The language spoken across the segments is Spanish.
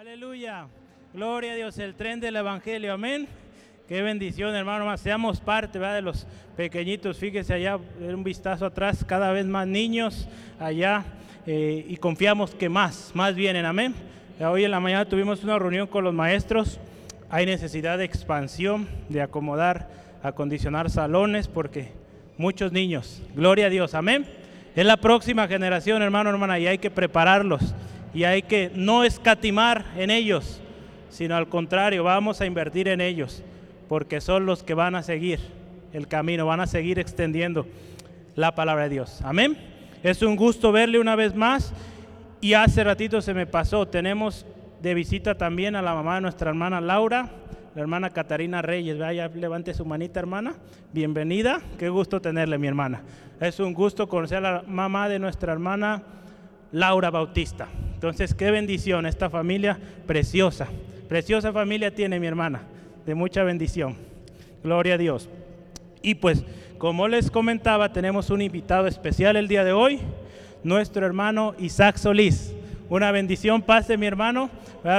Aleluya. Gloria a Dios, el tren del Evangelio. Amén. Qué bendición, hermano. Más seamos parte de los pequeñitos. Fíjese allá, un vistazo atrás, cada vez más niños allá. eh, y confiamos que más, más vienen. Amén. Hoy en la mañana tuvimos una reunión con los maestros. Hay necesidad de expansión, de acomodar, acondicionar salones, porque muchos niños. Gloria a Dios. Amén. Es la próxima generación, hermano, hermana, y hay que prepararlos. Y hay que no escatimar en ellos, sino al contrario, vamos a invertir en ellos, porque son los que van a seguir el camino, van a seguir extendiendo la palabra de Dios. Amén. Es un gusto verle una vez más. Y hace ratito se me pasó, tenemos de visita también a la mamá de nuestra hermana Laura, la hermana Catarina Reyes. Vaya, levante su manita, hermana. Bienvenida. Qué gusto tenerle, mi hermana. Es un gusto conocer a la mamá de nuestra hermana Laura Bautista. Entonces, qué bendición esta familia preciosa. Preciosa familia tiene mi hermana, de mucha bendición. Gloria a Dios. Y pues, como les comentaba, tenemos un invitado especial el día de hoy, nuestro hermano Isaac Solís. Una bendición, pase mi hermano.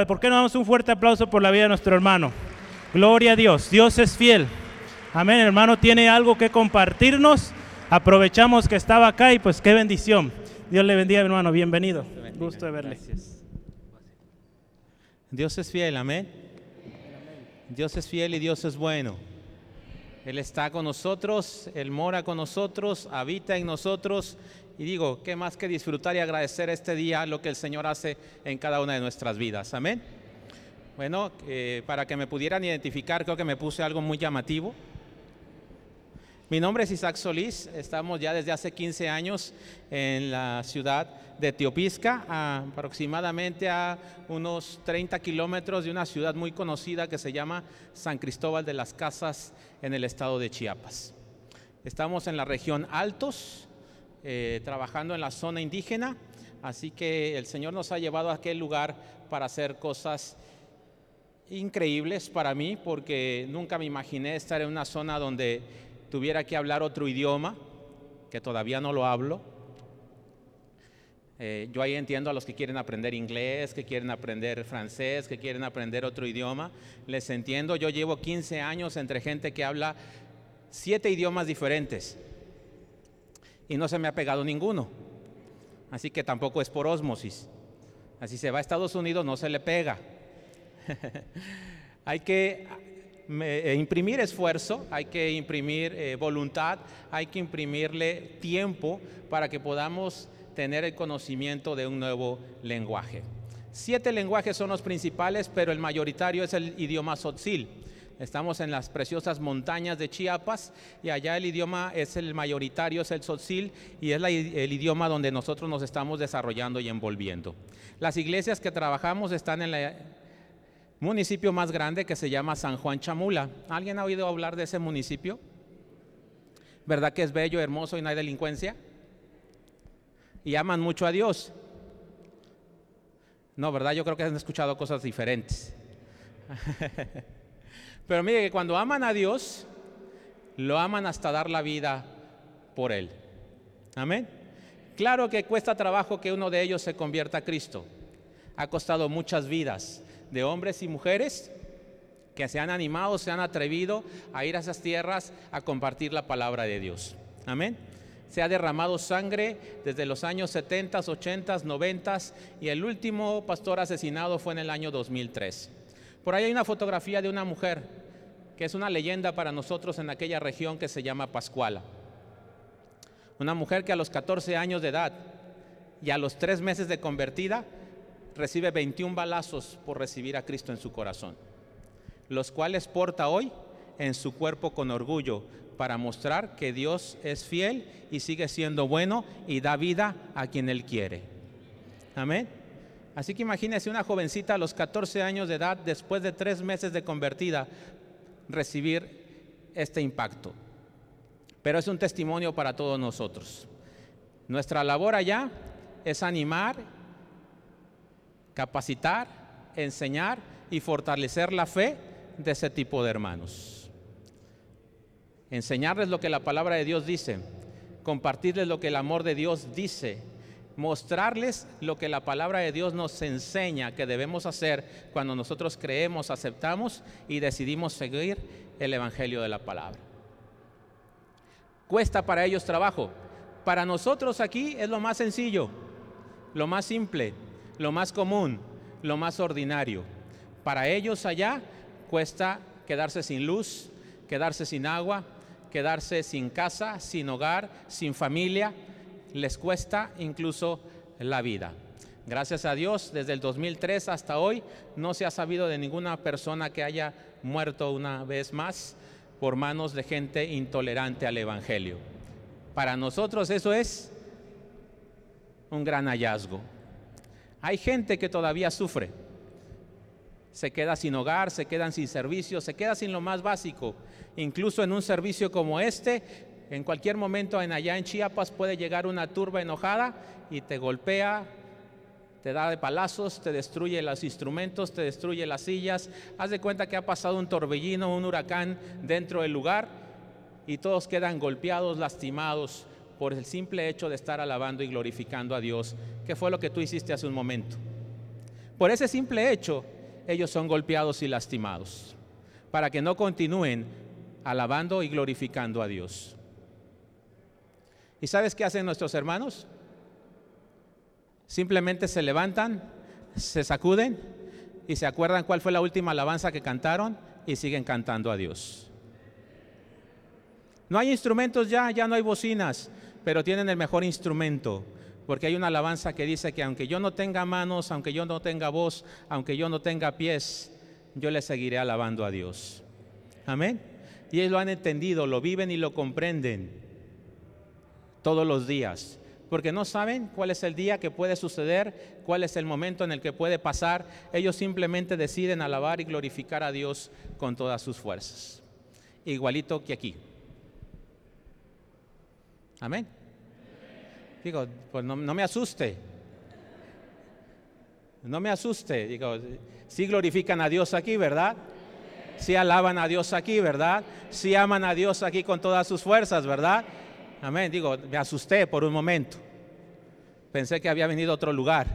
¿Por qué no damos un fuerte aplauso por la vida de nuestro hermano? Gloria a Dios, Dios es fiel. Amén, hermano, tiene algo que compartirnos. Aprovechamos que estaba acá y pues qué bendición. Dios le bendiga, hermano, bienvenido. Gusto de verle. Gracias. Dios es fiel, amén. Dios es fiel y Dios es bueno. Él está con nosotros, Él mora con nosotros, habita en nosotros. Y digo, ¿qué más que disfrutar y agradecer este día lo que el Señor hace en cada una de nuestras vidas? Amén. Bueno, eh, para que me pudieran identificar, creo que me puse algo muy llamativo. Mi nombre es Isaac Solís, estamos ya desde hace 15 años en la ciudad de Teopisca, aproximadamente a unos 30 kilómetros de una ciudad muy conocida que se llama San Cristóbal de las Casas en el estado de Chiapas. Estamos en la región Altos, eh, trabajando en la zona indígena, así que el Señor nos ha llevado a aquel lugar para hacer cosas increíbles para mí, porque nunca me imaginé estar en una zona donde tuviera que hablar otro idioma, que todavía no lo hablo. Eh, yo ahí entiendo a los que quieren aprender inglés, que quieren aprender francés, que quieren aprender otro idioma. Les entiendo, yo llevo 15 años entre gente que habla siete idiomas diferentes y no se me ha pegado ninguno. Así que tampoco es por ósmosis. Así se va a Estados Unidos, no se le pega. hay que me, imprimir esfuerzo, hay que imprimir eh, voluntad, hay que imprimirle tiempo para que podamos tener el conocimiento de un nuevo lenguaje. Siete lenguajes son los principales, pero el mayoritario es el idioma tzotzil. Estamos en las preciosas montañas de Chiapas y allá el idioma es el mayoritario, es el tzotzil y es la, el idioma donde nosotros nos estamos desarrollando y envolviendo. Las iglesias que trabajamos están en el municipio más grande que se llama San Juan Chamula. ¿Alguien ha oído hablar de ese municipio? ¿Verdad que es bello, hermoso y no hay delincuencia? y aman mucho a Dios. No, ¿verdad? Yo creo que han escuchado cosas diferentes. Pero mire que cuando aman a Dios, lo aman hasta dar la vida por Él. Amén. Claro que cuesta trabajo que uno de ellos se convierta a Cristo. Ha costado muchas vidas de hombres y mujeres que se han animado, se han atrevido a ir a esas tierras a compartir la palabra de Dios. Amén se ha derramado sangre desde los años 70, 80, 90 y el último pastor asesinado fue en el año 2003. Por ahí hay una fotografía de una mujer que es una leyenda para nosotros en aquella región que se llama Pascuala. Una mujer que a los 14 años de edad y a los tres meses de convertida recibe 21 balazos por recibir a Cristo en su corazón, los cuales porta hoy en su cuerpo con orgullo para mostrar que Dios es fiel y sigue siendo bueno y da vida a quien Él quiere. Amén. Así que imagínese una jovencita a los 14 años de edad, después de tres meses de convertida, recibir este impacto. Pero es un testimonio para todos nosotros. Nuestra labor allá es animar, capacitar, enseñar y fortalecer la fe de ese tipo de hermanos enseñarles lo que la palabra de Dios dice, compartirles lo que el amor de Dios dice, mostrarles lo que la palabra de Dios nos enseña que debemos hacer cuando nosotros creemos, aceptamos y decidimos seguir el Evangelio de la palabra. Cuesta para ellos trabajo. Para nosotros aquí es lo más sencillo, lo más simple, lo más común, lo más ordinario. Para ellos allá cuesta quedarse sin luz, quedarse sin agua, quedarse sin casa, sin hogar, sin familia. Les cuesta incluso la vida. Gracias a Dios, desde el 2003 hasta hoy no se ha sabido de ninguna persona que haya muerto una vez más por manos de gente intolerante al Evangelio. Para nosotros eso es un gran hallazgo. Hay gente que todavía sufre, se queda sin hogar, se quedan sin servicio, se queda sin lo más básico. Incluso en un servicio como este, en cualquier momento en allá en Chiapas puede llegar una turba enojada y te golpea, te da de palazos, te destruye los instrumentos, te destruye las sillas. Haz de cuenta que ha pasado un torbellino, un huracán dentro del lugar y todos quedan golpeados, lastimados por el simple hecho de estar alabando y glorificando a Dios, que fue lo que tú hiciste hace un momento. Por ese simple hecho, ellos son golpeados y lastimados, para que no continúen alabando y glorificando a Dios. ¿Y sabes qué hacen nuestros hermanos? Simplemente se levantan, se sacuden y se acuerdan cuál fue la última alabanza que cantaron y siguen cantando a Dios. No hay instrumentos ya, ya no hay bocinas, pero tienen el mejor instrumento, porque hay una alabanza que dice que aunque yo no tenga manos, aunque yo no tenga voz, aunque yo no tenga pies, yo le seguiré alabando a Dios. Amén. Y ellos lo han entendido, lo viven y lo comprenden todos los días. Porque no saben cuál es el día que puede suceder, cuál es el momento en el que puede pasar. Ellos simplemente deciden alabar y glorificar a Dios con todas sus fuerzas. Igualito que aquí. Amén. Digo, pues no, me asuste. No me asuste. Digo, sí glorifican a Dios aquí, ¿verdad? Sí alaban a Dios aquí, ¿verdad? Sí aman a Dios aquí con todas sus fuerzas, ¿verdad? Amén. Digo, me asusté por un momento. Pensé que había venido a otro lugar.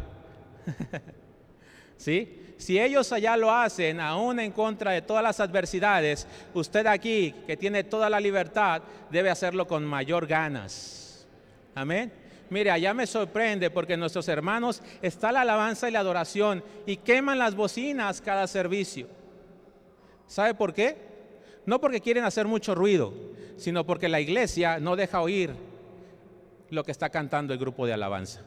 ¿Sí? Si ellos allá lo hacen, aún en contra de todas las adversidades, usted aquí, que tiene toda la libertad, debe hacerlo con mayor ganas. Amén. Mire, allá me sorprende porque nuestros hermanos está la alabanza y la adoración y queman las bocinas cada servicio. ¿Sabe por qué? No porque quieren hacer mucho ruido, sino porque la iglesia no deja oír lo que está cantando el grupo de alabanza.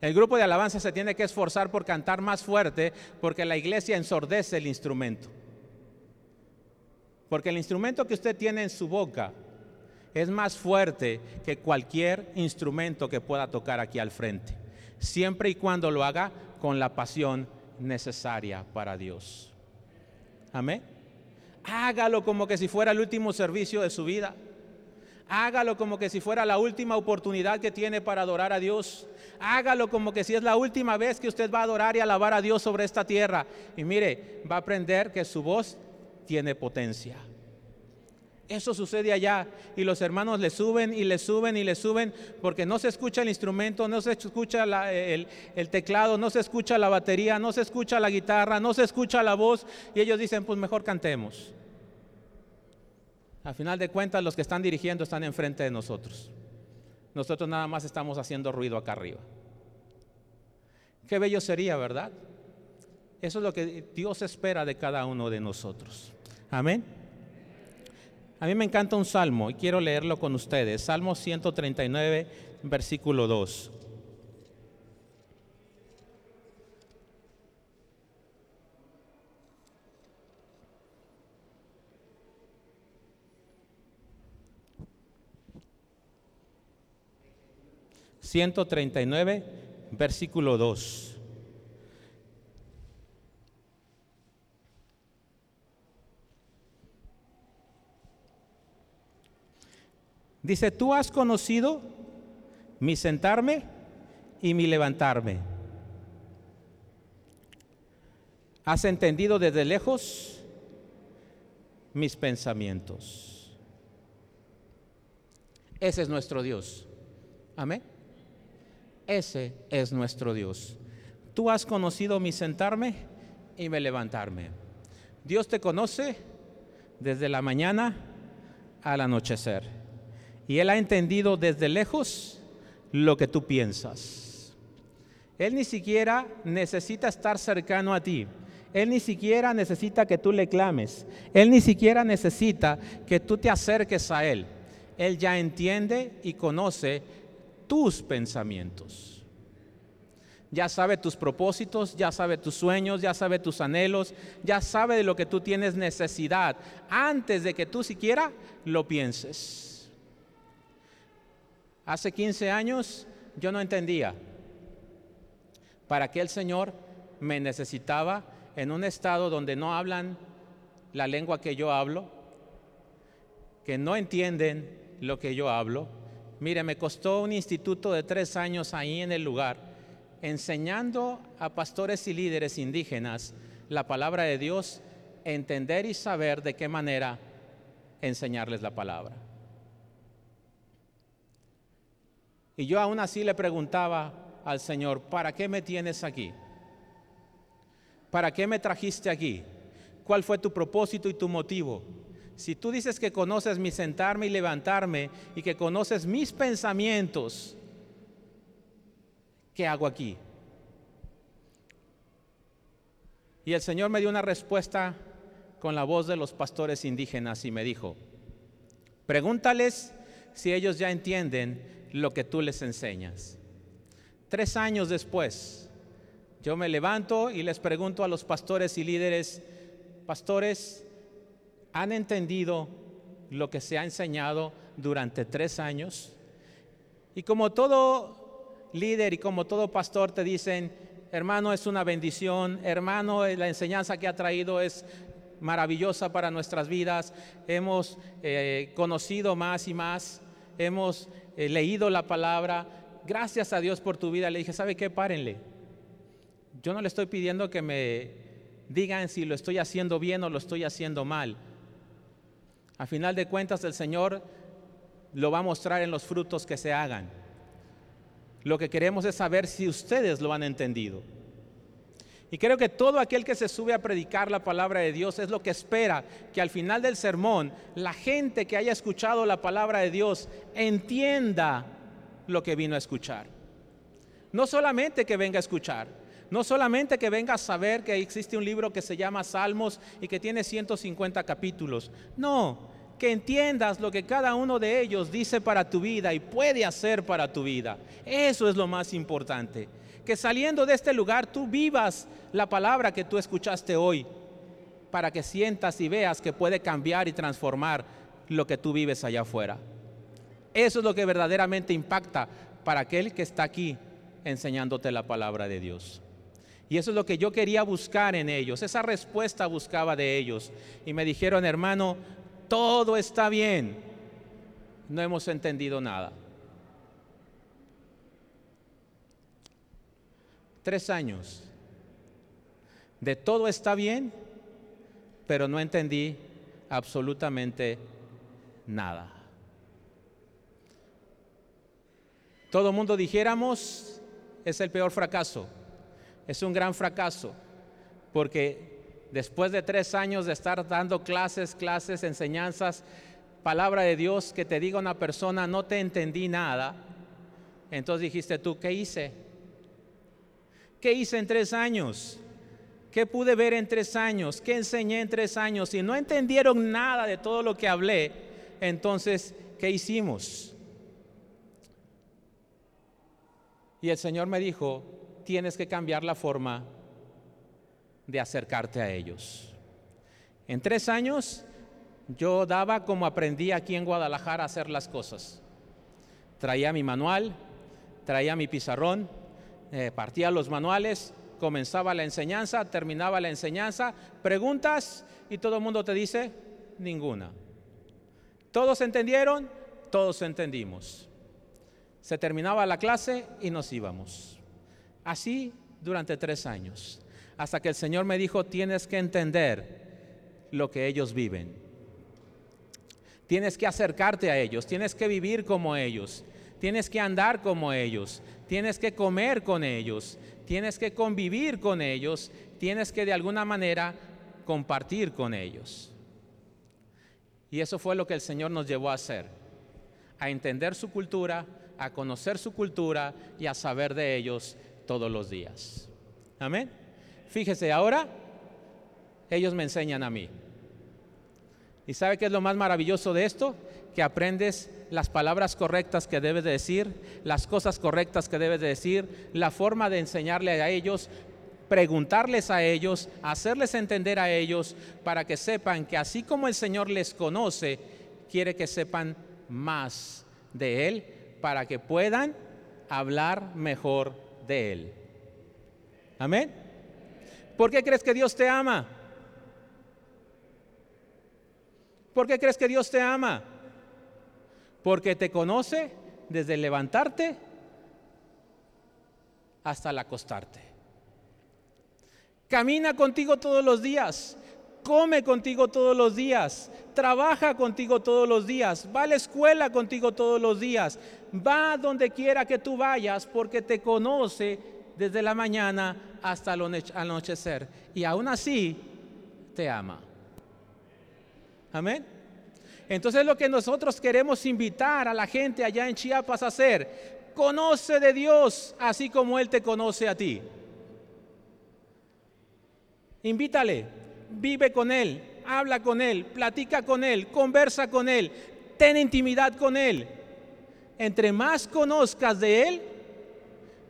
El grupo de alabanza se tiene que esforzar por cantar más fuerte porque la iglesia ensordece el instrumento. Porque el instrumento que usted tiene en su boca es más fuerte que cualquier instrumento que pueda tocar aquí al frente, siempre y cuando lo haga con la pasión necesaria para Dios. Amén. Hágalo como que si fuera el último servicio de su vida. Hágalo como que si fuera la última oportunidad que tiene para adorar a Dios. Hágalo como que si es la última vez que usted va a adorar y alabar a Dios sobre esta tierra. Y mire, va a aprender que su voz tiene potencia. Eso sucede allá y los hermanos le suben y le suben y le suben porque no se escucha el instrumento, no se escucha el, el, teclado, no se escucha la batería, no se escucha la guitarra, no se escucha la voz y ellos dicen, pues mejor cantemos. Al final de cuentas los que están dirigiendo están enfrente de nosotros. Nosotros nada más estamos haciendo ruido acá arriba. Qué bello sería, ¿verdad? Eso es lo que Dios espera de cada uno de nosotros. Amén. A mí me encanta un salmo y quiero leerlo con ustedes. Salmo 139, versículo 2. ...139, versículo 2. Dice, tú has conocido mi sentarme y mi levantarme. Has entendido desde lejos mis pensamientos. Ese es nuestro Dios. Amén. Ese es nuestro Dios. Tú has conocido mi sentarme y me levantarme. Dios te conoce desde la mañana al anochecer. Y Él ha entendido desde lejos lo que tú piensas. Él ni siquiera necesita estar cercano a ti. Él ni siquiera necesita que tú le clames. Él ni siquiera necesita que tú te acerques a Él. Él ya entiende y conoce tus pensamientos. Ya sabe tus propósitos, ya sabe tus sueños, ya sabe tus anhelos, ya sabe de lo que tú tienes necesidad antes de que tú siquiera lo pienses. Hace 15 años yo no entendía para qué el Señor me necesitaba en un estado donde no hablan la lengua que yo hablo, que no entienden lo que yo hablo Mire, me costó un instituto de tres años ahí en el lugar, enseñando a pastores y líderes indígenas la palabra de Dios, entender y saber de qué manera enseñarles la palabra. Y yo aún así le preguntaba al Señor, ¿para qué me tienes aquí? ¿Para qué me trajiste aquí? ¿Cuál fue tu propósito y tu motivo? Si tú dices que conoces mi sentarme y levantarme y que conoces mis pensamientos, ¿qué hago aquí? Y el Señor me dio una respuesta con la voz de los pastores indígenas y me dijo, pregúntales si ellos ya entienden lo que tú les enseñas. Tres años después, yo me levanto y les pregunto a los pastores y líderes, pastores, ¿Han entendido lo que se ha enseñado durante tres años? Y como todo líder y como todo pastor te dicen, hermano, es una bendición, hermano, la enseñanza que ha traído es maravillosa para nuestras vidas, hemos eh, conocido más y más, hemos eh, leído la palabra, gracias a Dios por tu vida. Le dije, ¿sabe qué? Párenle. Yo no le estoy pidiendo que me digan si lo estoy haciendo bien o lo estoy haciendo mal. A final de cuentas el Señor lo va a mostrar en los frutos que se hagan. Lo que queremos es saber si ustedes lo han entendido. Y creo que todo aquel que se sube a predicar la palabra de Dios es lo que espera que al final del sermón la gente que haya escuchado la palabra de Dios entienda lo que vino a escuchar. No solamente que venga a escuchar, no solamente que venga a saber que existe un libro que se llama Salmos y que tiene 150 capítulos. No, que entiendas lo que cada uno de ellos dice para tu vida y puede hacer para tu vida. Eso es lo más importante. Que saliendo de este lugar tú vivas la palabra que tú escuchaste hoy para que sientas y veas que puede cambiar y transformar lo que tú vives allá afuera. Eso es lo que verdaderamente impacta para aquel que está aquí enseñándote la palabra de Dios. Y eso es lo que yo quería buscar en ellos. Esa respuesta buscaba de ellos. Y me dijeron, hermano, todo está bien. No hemos entendido nada. Tres años de todo está bien, pero no entendí absolutamente nada. Todo mundo dijéramos, es el peor fracaso, es un gran fracaso, porque después de tres años de estar dando clases, clases, enseñanzas, palabra de Dios, que te diga una persona, no te entendí nada, entonces dijiste tú, ¿qué hice? ¿Qué hice en tres años? ¿Qué pude ver en tres años? ¿Qué enseñé en tres años? Si no entendieron nada de todo lo que hablé, entonces, ¿qué hicimos? Y el Señor me dijo, tienes que cambiar la forma de acercarte a ellos. En tres años yo daba como aprendí aquí en Guadalajara a hacer las cosas. Traía mi manual, traía mi pizarrón, eh, partía los manuales, comenzaba la enseñanza, terminaba la enseñanza, preguntas y todo el mundo te dice ninguna. ¿Todos entendieron? Todos entendimos. Se terminaba la clase y nos íbamos. Así durante tres años hasta que el Señor me dijo, tienes que entender lo que ellos viven. Tienes que acercarte a ellos, tienes que vivir como ellos, tienes que andar como ellos, tienes que comer con ellos, tienes que convivir con ellos, tienes que de alguna manera compartir con ellos. Y eso fue lo que el Señor nos llevó a hacer, a entender su cultura, a conocer su cultura y a saber de ellos todos los días. Amén. Fíjese, ahora ellos me enseñan a mí. ¿Y sabe qué es lo más maravilloso de esto? Que aprendes las palabras correctas que debes de decir, las cosas correctas que debes de decir, la forma de enseñarle a ellos, preguntarles a ellos, hacerles entender a ellos para que sepan que así como el Señor les conoce, quiere que sepan más de Él para que puedan hablar mejor de Él. Amén. ¿Por qué crees que Dios te ama? ¿Por qué crees que Dios te ama? Porque te conoce desde levantarte hasta el acostarte. Camina contigo todos los días, come contigo todos los días, trabaja contigo todos los días, va a la escuela contigo todos los días, va donde quiera que tú vayas porque te conoce desde la mañana hasta el anochecer y aún así te ama. Amén. Entonces lo que nosotros queremos invitar a la gente allá en Chiapas a hacer, conoce de Dios así como Él te conoce a ti. Invítale, vive con Él, habla con Él, platica con Él, conversa con Él, ten intimidad con Él. Entre más conozcas de Él,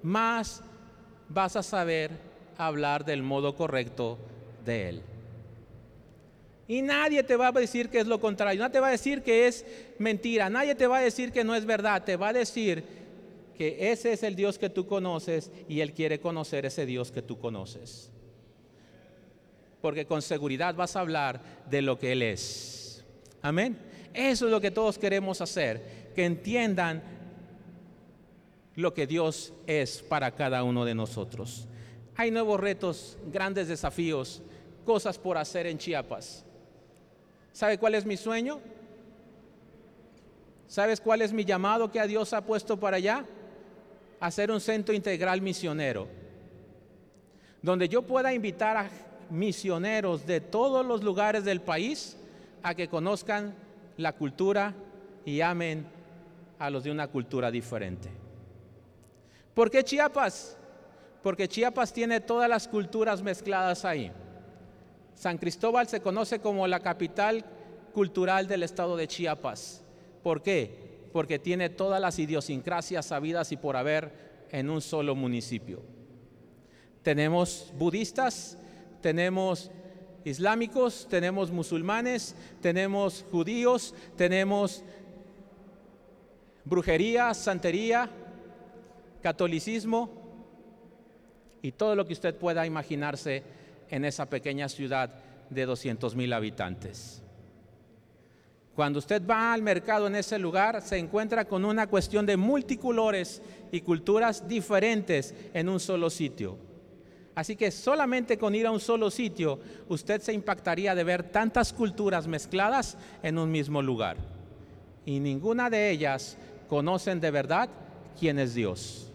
más vas a saber hablar del modo correcto de Él. Y nadie te va a decir que es lo contrario, nadie te va a decir que es mentira, nadie te va a decir que no es verdad, te va a decir que ese es el Dios que tú conoces y Él quiere conocer ese Dios que tú conoces. Porque con seguridad vas a hablar de lo que Él es. Amén. Eso es lo que todos queremos hacer, que entiendan lo que Dios es para cada uno de nosotros. Hay nuevos retos, grandes desafíos, cosas por hacer en Chiapas. ¿Sabe cuál es mi sueño? ¿Sabes cuál es mi llamado que a Dios ha puesto para allá? Hacer un centro integral misionero, donde yo pueda invitar a misioneros de todos los lugares del país a que conozcan la cultura y amen a los de una cultura diferente. ¿Por qué Chiapas? Porque Chiapas tiene todas las culturas mezcladas ahí. San Cristóbal se conoce como la capital cultural del estado de Chiapas. ¿Por qué? Porque tiene todas las idiosincrasias sabidas y por haber en un solo municipio. Tenemos budistas, tenemos islámicos, tenemos musulmanes, tenemos judíos, tenemos brujería, santería, catolicismo y todo lo que usted pueda imaginarse en esa pequeña ciudad de 200 mil habitantes. Cuando usted va al mercado en ese lugar, se encuentra con una cuestión de multicolores y culturas diferentes en un solo sitio. Así que solamente con ir a un solo sitio, usted se impactaría de ver tantas culturas mezcladas en un mismo lugar. Y ninguna de ellas conocen de verdad quién es Dios.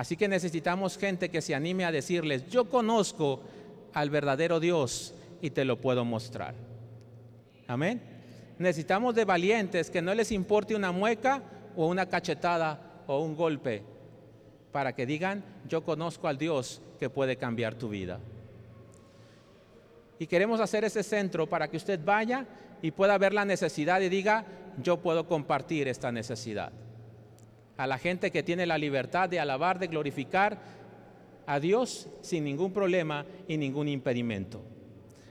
Así que necesitamos gente que se anime a decirles, yo conozco al verdadero Dios y te lo puedo mostrar. Amén. Necesitamos de valientes que no les importe una mueca o una cachetada o un golpe para que digan, yo conozco al Dios que puede cambiar tu vida. Y queremos hacer ese centro para que usted vaya y pueda ver la necesidad y diga, yo puedo compartir esta necesidad a la gente que tiene la libertad de alabar, de glorificar a Dios sin ningún problema y ningún impedimento.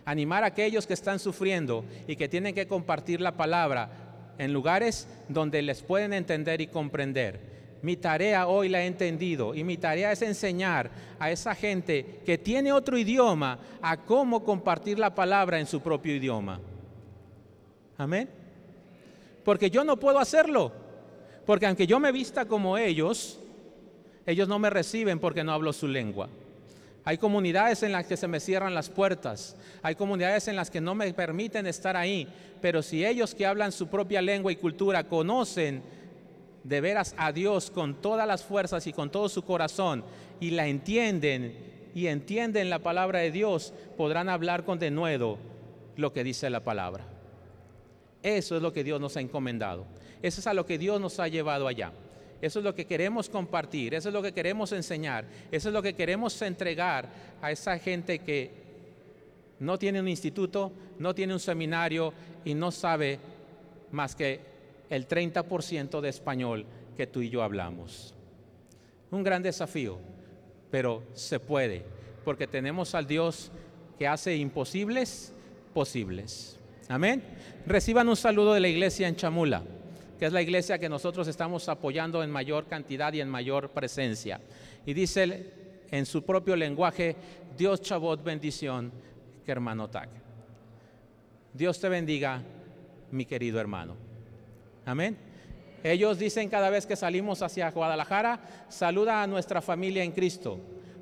Animar a aquellos que están sufriendo y que tienen que compartir la palabra en lugares donde les pueden entender y comprender. Mi tarea hoy la he entendido y mi tarea es enseñar a esa gente que tiene otro idioma a cómo compartir la palabra en su propio idioma. Amén. Porque yo no puedo hacerlo. Porque aunque yo me vista como ellos, ellos no me reciben porque no hablo su lengua. Hay comunidades en las que se me cierran las puertas, hay comunidades en las que no me permiten estar ahí, pero si ellos que hablan su propia lengua y cultura conocen de veras a Dios con todas las fuerzas y con todo su corazón y la entienden y entienden la palabra de Dios, podrán hablar con denuedo lo que dice la palabra. Eso es lo que Dios nos ha encomendado. Eso es a lo que Dios nos ha llevado allá. Eso es lo que queremos compartir, eso es lo que queremos enseñar, eso es lo que queremos entregar a esa gente que no tiene un instituto, no tiene un seminario y no sabe más que el 30% de español que tú y yo hablamos. Un gran desafío, pero se puede, porque tenemos al Dios que hace imposibles posibles. Amén. Reciban un saludo de la iglesia en Chamula que es la iglesia que nosotros estamos apoyando en mayor cantidad y en mayor presencia. Y dice en su propio lenguaje, Dios Chabot bendición, que hermano Tag. Dios te bendiga, mi querido hermano. Amén. Ellos dicen cada vez que salimos hacia Guadalajara, saluda a nuestra familia en Cristo,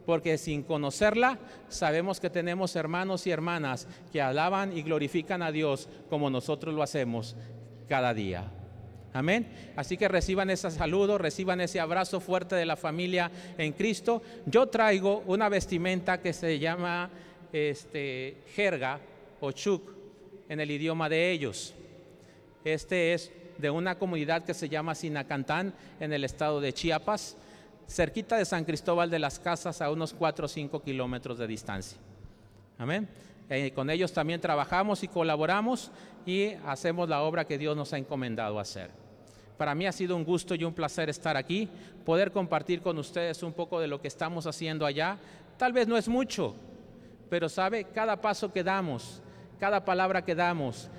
porque sin conocerla sabemos que tenemos hermanos y hermanas que alaban y glorifican a Dios como nosotros lo hacemos cada día. Amén. Así que reciban ese saludo, reciban ese abrazo fuerte de la familia en Cristo. Yo traigo una vestimenta que se llama este, jerga o chuk en el idioma de ellos. Este es de una comunidad que se llama Sinacantán en el estado de Chiapas, cerquita de San Cristóbal de las Casas, a unos 4 o 5 kilómetros de distancia. Amén. Eh, con ellos también trabajamos y colaboramos y hacemos la obra que Dios nos ha encomendado hacer. Para mí ha sido un gusto y un placer estar aquí, poder compartir con ustedes un poco de lo que estamos haciendo allá. Tal vez no es mucho, pero sabe, cada paso que damos, cada palabra que damos,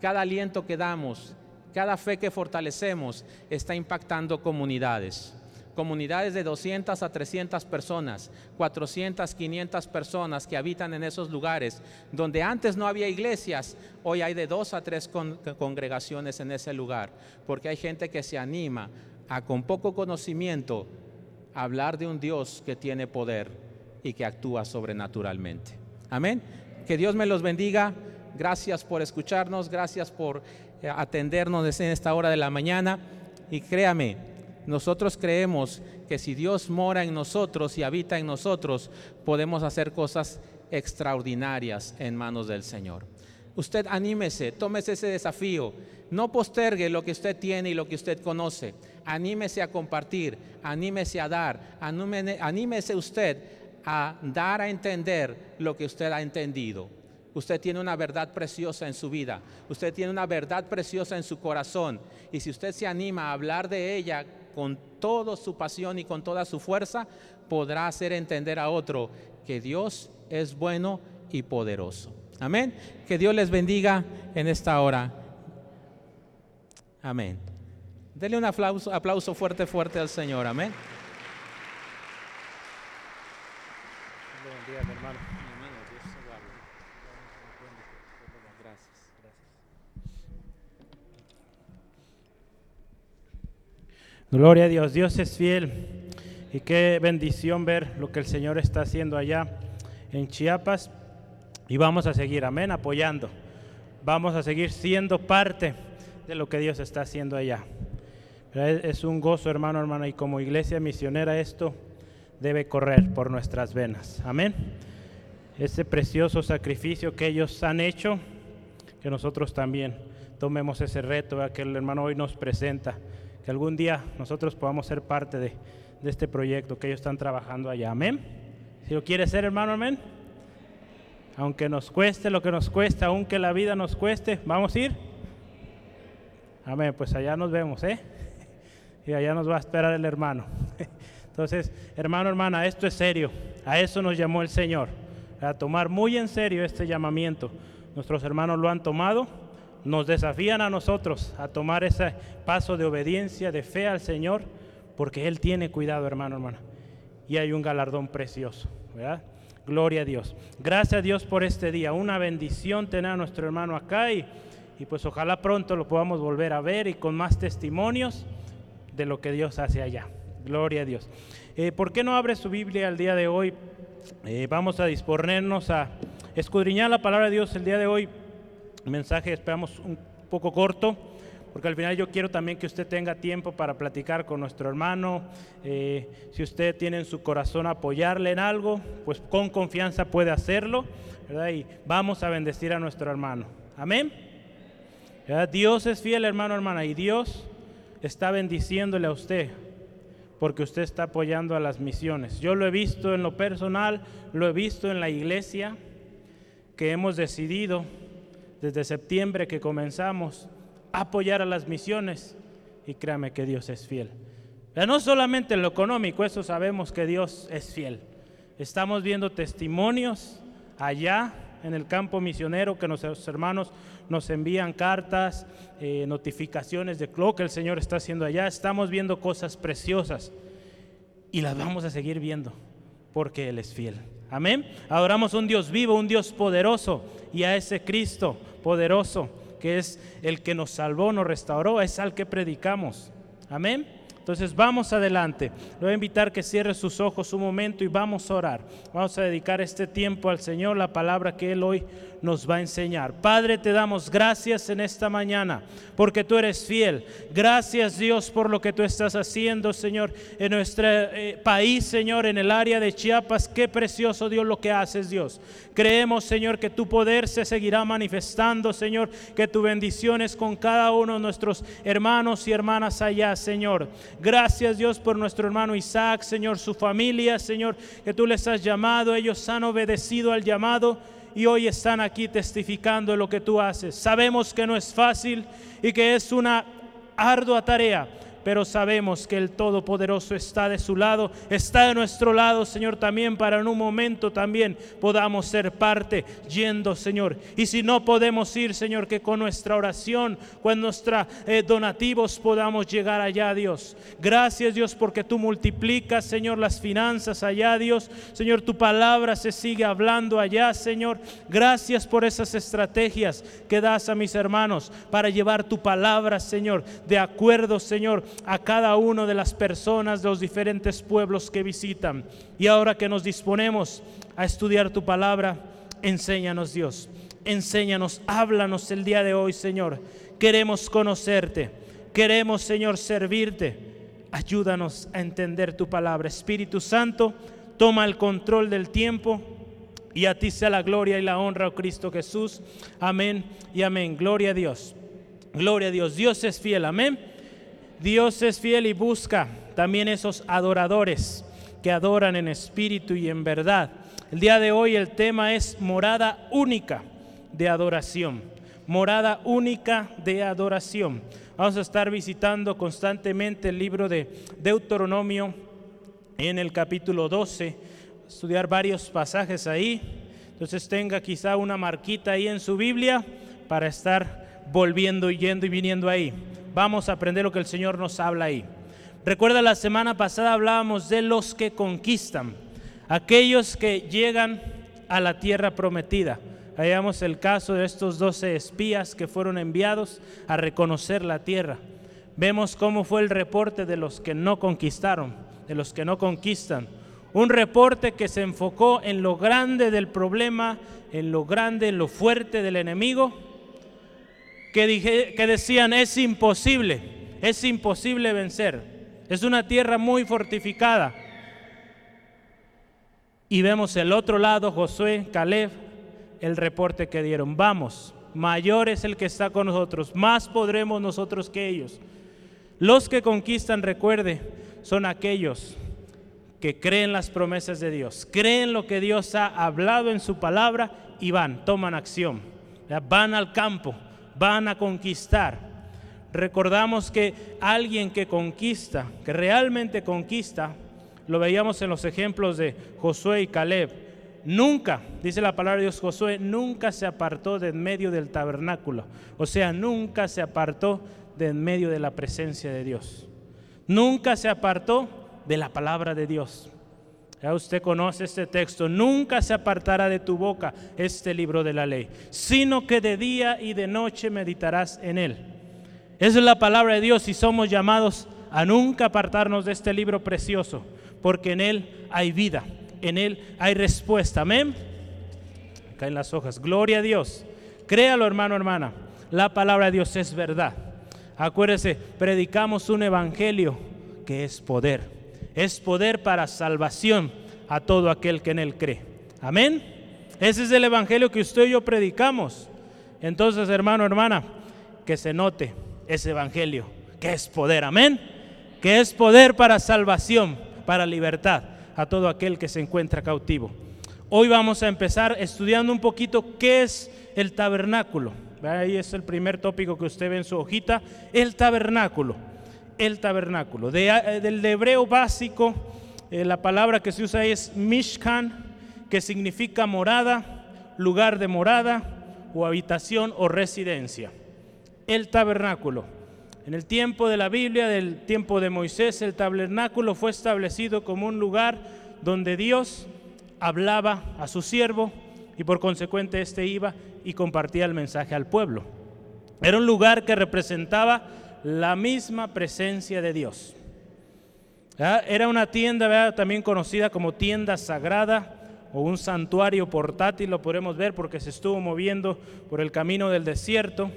cada aliento que damos, cada fe que fortalecemos está impactando comunidades comunidades de 200 a 300 personas, 400, 500 personas que habitan en esos lugares, donde antes no había iglesias, hoy hay de dos a tres congregaciones en ese lugar, porque hay gente que se anima a con poco conocimiento hablar de un Dios que tiene poder y que actúa sobrenaturalmente. Amén. Que Dios me los bendiga. Gracias por escucharnos, gracias por eh, atendernos en esta hora de la mañana. Y créame, nosotros creemos que si Dios mora en nosotros y habita en nosotros, podemos hacer cosas extraordinarias en manos del Señor. Usted anímese, tómese ese desafío. No postergue lo que usted tiene y lo que usted conoce. Anímese a compartir, anímese a dar, anímese usted a dar a entender lo que usted ha entendido. Usted tiene una verdad preciosa en su vida. Usted tiene una verdad preciosa en su corazón. Y si usted se anima a hablar de ella con toda su pasión y con toda su fuerza, podrá hacer entender a otro que Dios es bueno y poderoso. Amén. Que Dios les bendiga en esta hora. Amén. Dele un aplauso, fuerte, fuerte al Señor. Amén. Gloria a Dios, Dios es fiel y qué bendición ver lo que el Señor está haciendo allá en Chiapas y vamos a seguir, amén, apoyando. Vamos a seguir siendo parte de lo que Dios está haciendo allá. Es un gozo, hermano, hermana, y como iglesia misionera esto debe correr por nuestras venas. Amén. Ese precioso sacrificio que ellos han hecho, que nosotros también tomemos ese reto que el hermano hoy nos presenta que algún día nosotros podamos ser parte de, este proyecto que ellos están trabajando allá. Amén. Si lo quiere ser, hermano, amén. Aunque nos cueste lo que nos cuesta, aunque la vida nos cueste, vamos a ir. Amén. Pues allá nos vemos, ¿eh? Y allá nos va a esperar el hermano. Entonces, hermano, hermana, esto es serio. A eso nos llamó el Señor. A tomar muy en serio este llamamiento. Nuestros hermanos lo han tomado nos desafían a nosotros a tomar ese paso de obediencia, de fe al Señor, porque Él tiene cuidado, hermano, hermana. Y hay un galardón precioso, ¿verdad? Gloria a Dios. Gracias a Dios por este día. Una bendición tener a nuestro hermano acá y, y pues ojalá pronto lo podamos volver a ver y con más testimonios de lo que Dios hace allá. Gloria a Dios. Eh, ¿Por qué no abre su Biblia el día de hoy? Eh, vamos a disponernos a escudriñar la palabra de Dios el día de hoy mensaje, esperamos un poco corto, porque al final yo quiero también que usted tenga tiempo para platicar con nuestro hermano. Eh, si usted tiene en su corazón apoyarle en algo, pues con confianza puede hacerlo. Y vamos a bendecir a nuestro hermano. Amén. Dios es fiel, hermano, hermana, y Dios está bendiciéndole a usted porque usted está apoyando a las misiones. Yo lo he visto en lo personal, lo he visto en la iglesia, que hemos decidido desde septiembre que comenzamos a apoyar a las misiones y créame que Dios es fiel. no solamente en lo económico, eso sabemos que Dios es fiel. Estamos viendo testimonios allá en el campo misionero que nuestros hermanos nos envían cartas, eh, notificaciones de lo que el Señor está haciendo allá. Estamos viendo cosas preciosas y las vamos a seguir viendo porque Él es fiel. Amén. Adoramos un Dios vivo, un Dios poderoso y a ese Cristo poderoso que es el que nos salvó, nos restauró, es al que predicamos. Amén. Entonces vamos adelante. Le voy a invitar que cierre sus ojos un momento y vamos a orar. Vamos a dedicar este tiempo al Señor, la palabra que Él hoy nos va a enseñar. Padre, te damos gracias en esta mañana porque tú eres fiel. Gracias Dios por lo que tú estás haciendo, Señor, en nuestro eh, país, Señor, en el área de Chiapas. Qué precioso Dios lo que haces, Dios. Creemos, Señor, que tu poder se seguirá manifestando, Señor, que tu bendición es con cada uno de nuestros hermanos y hermanas allá, Señor. Gracias Dios por nuestro hermano Isaac, Señor, su familia, Señor, que tú les has llamado, ellos han obedecido al llamado y hoy están aquí testificando lo que tú haces. Sabemos que no es fácil y que es una ardua tarea, pero sabemos que el Todopoderoso está de su lado, está de nuestro lado, Señor, también para en un momento también podamos ser parte yendo, Señor. Y si no podemos ir, Señor, que con nuestra oración, con nuestros eh, donativos podamos llegar allá, Dios. Gracias, Dios, porque tú multiplicas, Señor, las finanzas allá, Dios. Señor, tu palabra se sigue hablando allá, Señor. Gracias por esas estrategias que das a mis hermanos para llevar tu palabra, Señor, de acuerdo, Señor, a cada una de las personas de los diferentes pueblos que visitan. Y ahora que nos disponemos a estudiar tu palabra, enséñanos Dios, enséñanos, háblanos el día de hoy, Señor. Queremos conocerte, queremos, Señor, servirte. Ayúdanos a entender tu palabra. Espíritu Santo, toma el control del tiempo. Y a ti sea la gloria y la honra, oh Cristo Jesús. Amén y amén. Gloria a Dios. Gloria a Dios. Dios es fiel. Amén. Dios es fiel y busca también esos adoradores que adoran en espíritu y en verdad. El día de hoy el tema es morada única de adoración. Morada única de adoración. Vamos a estar visitando constantemente el libro de Deuteronomio en el capítulo 12, estudiar varios pasajes ahí. Entonces tenga quizá una marquita ahí en su Biblia para estar volviendo, yendo y viniendo ahí vamos a aprender lo que el Señor nos habla ahí. Recuerda la semana pasada hablábamos de los que conquistan, aquellos que llegan a la tierra prometida. Veamos el caso de estos doce espías que fueron enviados a reconocer la tierra. Vemos cómo fue el reporte de los que no conquistaron, de los que no conquistan. Un reporte que se enfocó en lo grande del problema, en lo grande, en lo fuerte del enemigo que, dije, que decían es imposible, es imposible vencer. Es una tierra muy fortificada. Y vemos el otro lado, Josué, Caleb, el reporte que dieron. Vamos, mayor es el que está con nosotros, más podremos nosotros que ellos. Los que conquistan, recuerde, son aquellos que creen las promesas de Dios, creen lo que Dios ha hablado en su palabra y van, toman acción, van al campo, van a conquistar. Recordamos que alguien que conquista, que realmente conquista, lo veíamos en los ejemplos de Josué y Caleb, nunca, dice la palabra de Dios, Josué nunca se apartó de en medio del tabernáculo, o sea, nunca se apartó de en medio de la presencia de Dios. Nunca se apartó de la palabra de Dios. Ya usted conoce este texto. Nunca se apartará de tu boca este libro de la ley, sino que de día y de noche meditarás en él. Esa es la palabra de Dios y somos llamados a nunca apartarnos de este libro precioso, porque en él hay vida, en él hay respuesta. Amén. Caen las hojas. Gloria a Dios. Créalo, hermano, hermana. La palabra de Dios es verdad. Acuérdese, predicamos un evangelio que es poder. Es poder para salvación a todo aquel que en él cree. Amén. Ese es el evangelio que usted y yo predicamos. Entonces, hermano, hermana, que se note ese evangelio, que es poder. Amén. Que es poder para salvación, para libertad a todo aquel que se encuentra cautivo. Hoy vamos a empezar estudiando un poquito qué es el tabernáculo. Ahí es el primer tópico que usted ve en su hojita, el tabernáculo. El tabernáculo. Eh, del hebreo básico, eh, la palabra que se usa es mishkan, que significa morada, lugar de morada o habitación o residencia. El tabernáculo. En el tiempo de la Biblia, del tiempo de Moisés, el tabernáculo fue establecido como un lugar donde Dios hablaba a su siervo y por consecuente éste iba y compartía el mensaje al pueblo. Era un lugar que representaba la misma presencia de Dios. Era una tienda también conocida como tienda sagrada o un santuario portátil, lo podemos ver porque se estuvo moviendo por el camino del desierto.